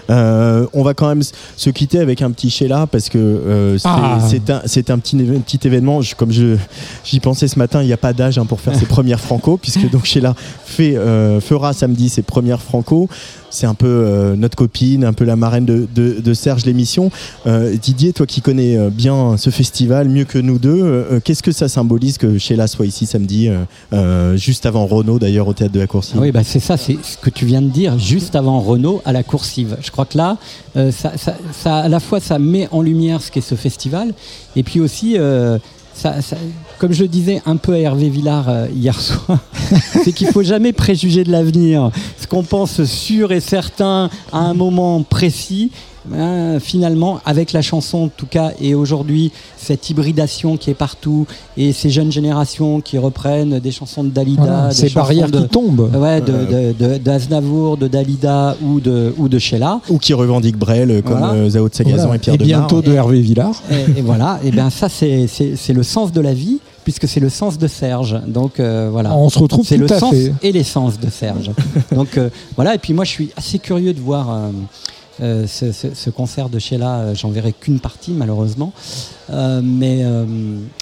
Euh, on va quand même se quitter avec un petit Sheila parce que euh, c'est Ah. c'est un, c'est un petit, petit événement. Je- comme je j'y pensais ce matin, il n'y a pas d'âge hein, pour faire ses premières franco, puisque donc Sheila fait, euh, fera samedi ses premières franco. C'est un peu euh, notre copine, un peu la marraine de, de- Serge l'émission. Euh, Didier, toi qui connais euh, bien ce festival mieux que nous deux, qu'est-ce que ça symbolise que Sheila soit ici samedi, juste avant Renault d'ailleurs au théâtre de la Coursive? Oui, bah c'est ça, c'est ce que tu viens de dire juste avant Renault à la coursive. Je crois que là, ça, à la fois, ça met en lumière ce qu'est ce festival, et puis aussi, ça- comme je le disais un peu à Hervé Villard euh, hier soir, c'est qu'il faut jamais préjuger de l'avenir. Ce qu'on pense sûr et certain à un moment précis, ben, finalement, avec la chanson en tout cas, et aujourd'hui, cette hybridation qui est partout, et ces jeunes générations qui reprennent des chansons de Dalida, Voilà, des ces chansons barrières de- qui tombent. Ouais, de, de, de- d'Aznavour, de Dalida ou de, ou de Sheila. Ou qui revendique Brel euh, comme Voilà. euh, Zao de Sagazan Voilà. et Pierre Et bientôt Demar. de Hervé Villard. Et, et voilà, et bien ça c'est, le sens de la vie, puisque c'est le sens de Serge. Donc euh, voilà. On se retrouve c'est tout le à sens fait. et l'essence de Serge. Donc euh, voilà, et puis moi je suis assez curieux de voir euh, euh, ce, ce- ce concert de Sheila. Euh, J'en verrai qu'une partie malheureusement. Euh, mais euh,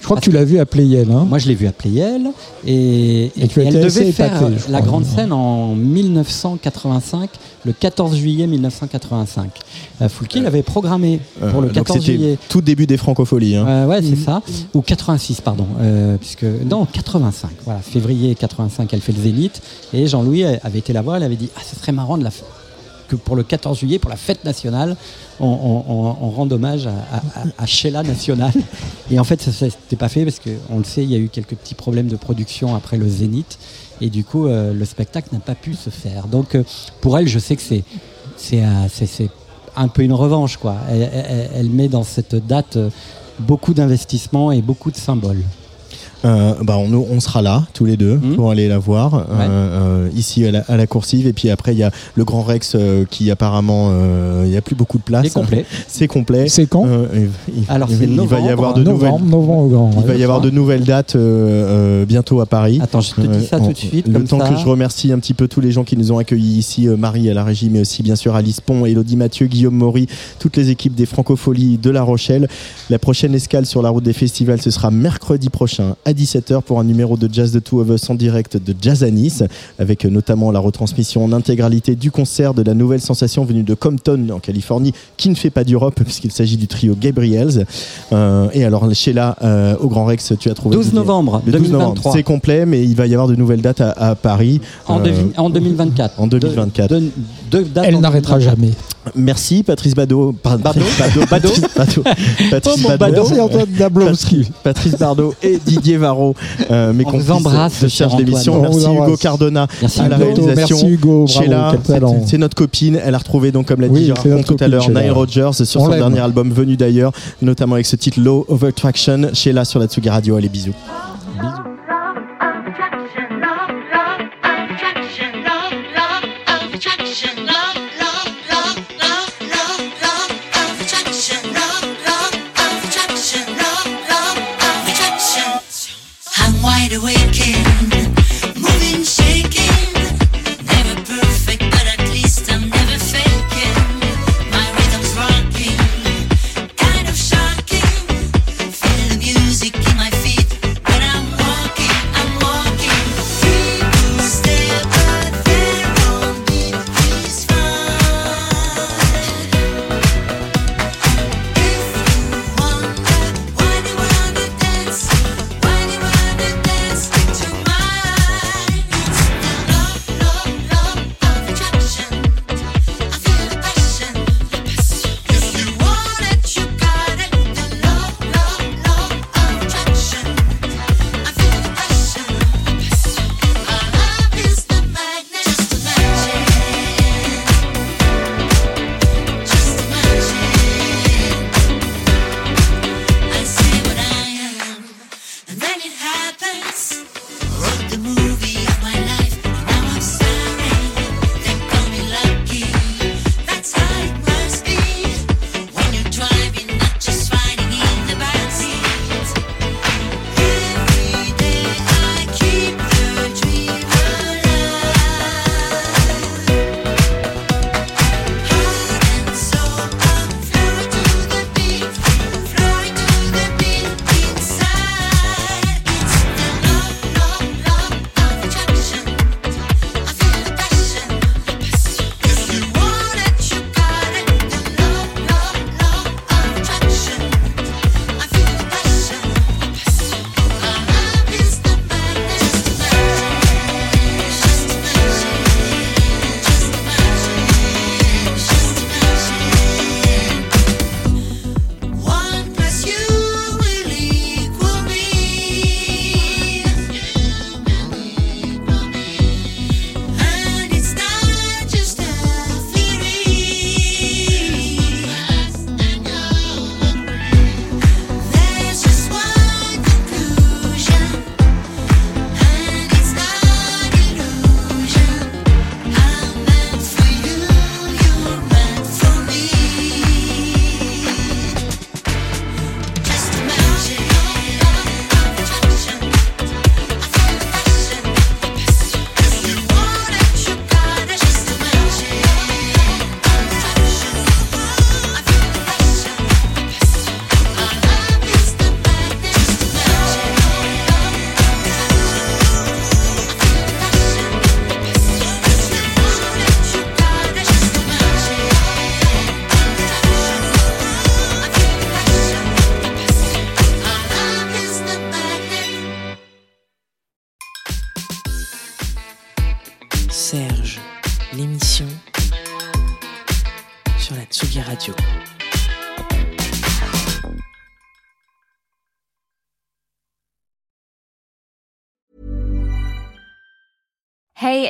Je crois que tu l'as vu à Playel. Hein moi je l'ai vu à Playel et, Et tu elle devait faire épaté, la grande scène en 1985, le 14 juillet 1985. Euh, Foulky l'avait programmé Euh, pour le donc 14 c'était juillet. tout début des francopholies. hein. Euh, ouais, c'est ça. Ou 86, pardon. Euh, puisque, non, 85. Voilà, février 85, elle fait le Zénith. Et Jean-Louis avait été la voir, elle avait dit Ah, ce serait marrant de la f- que pour le 14 juillet, pour la fête nationale, on, on- on- on rende hommage à, à- à- à Sheila National. Et en fait, ça s'était pas fait parce qu'on le sait, il y a eu quelques petits problèmes de production après le Zénith. Et du coup, euh, le spectacle n'a pas pu se faire. Donc, euh, pour elle, je sais que c'est c'est c'est- c'est un peu une revanche. Quoi. Elle, elle- elle met dans cette date euh, beaucoup d'investissements et beaucoup de symboles. Euh, bah on, on sera là tous les deux Mhm. pour aller la voir euh, euh, ici à la, à la coursive et puis après il y a le Grand Rex euh, qui apparemment euh, il n'y a plus beaucoup de place. C'est complet. C'est complet. C'est quand il, Alors, il- va y avoir de novembre, nouvelles. novembre au Grand Il va Rex. y avoir de nouvelles dates euh, euh, bientôt à Paris. Attends, je te dis ça Euh, tout en- de suite. Le comme temps ça. que je remercie un petit peu tous les gens qui nous ont accueillis ici, euh, Marie à la régie, mais aussi bien sûr Alice Pont, Elodie Mathieu, Guillaume Maury, toutes les équipes des Francopholies de La Rochelle. La prochaine escale sur la route des festivals, ce sera mercredi prochain à 17h pour un numéro de Jazz de Two of Us en direct de Jazz à Nice, avec euh, notamment la retransmission en intégralité du concert de la nouvelle sensation venue de Compton en Californie, qui ne fait pas d'Europe puisqu'il s'agit du trio Gabriels. Euh, et alors Sheila euh, au Grand Rex, tu as trouvé 12 Didier novembre le 12 novembre. 2023. C'est complet, mais il va y avoir de nouvelles dates à, à Paris. En, Euh, devi- en 2024. en 2024. De- dates Elle n'arrêtera 2024. jamais. Merci Patrice Bardot Patrice Oh. Merci Antoine Dablowski. Patrice Bardot et Didier Varro, euh, mes On vous complices embrasse, de cher Serge l'émission. Antoine. On Merci Hugo. Cardona Merci à la Hugo. réalisation. Merci Hugo, c'est- notre copine. Elle a retrouvé donc comme l'a Oui, dit tout à l'heure. Nile Rodgers sur On son dernier album venu d'ailleurs, notamment avec ce titre Low of Attraction. Sheila sur la Tsugi Radio. Allez bisous.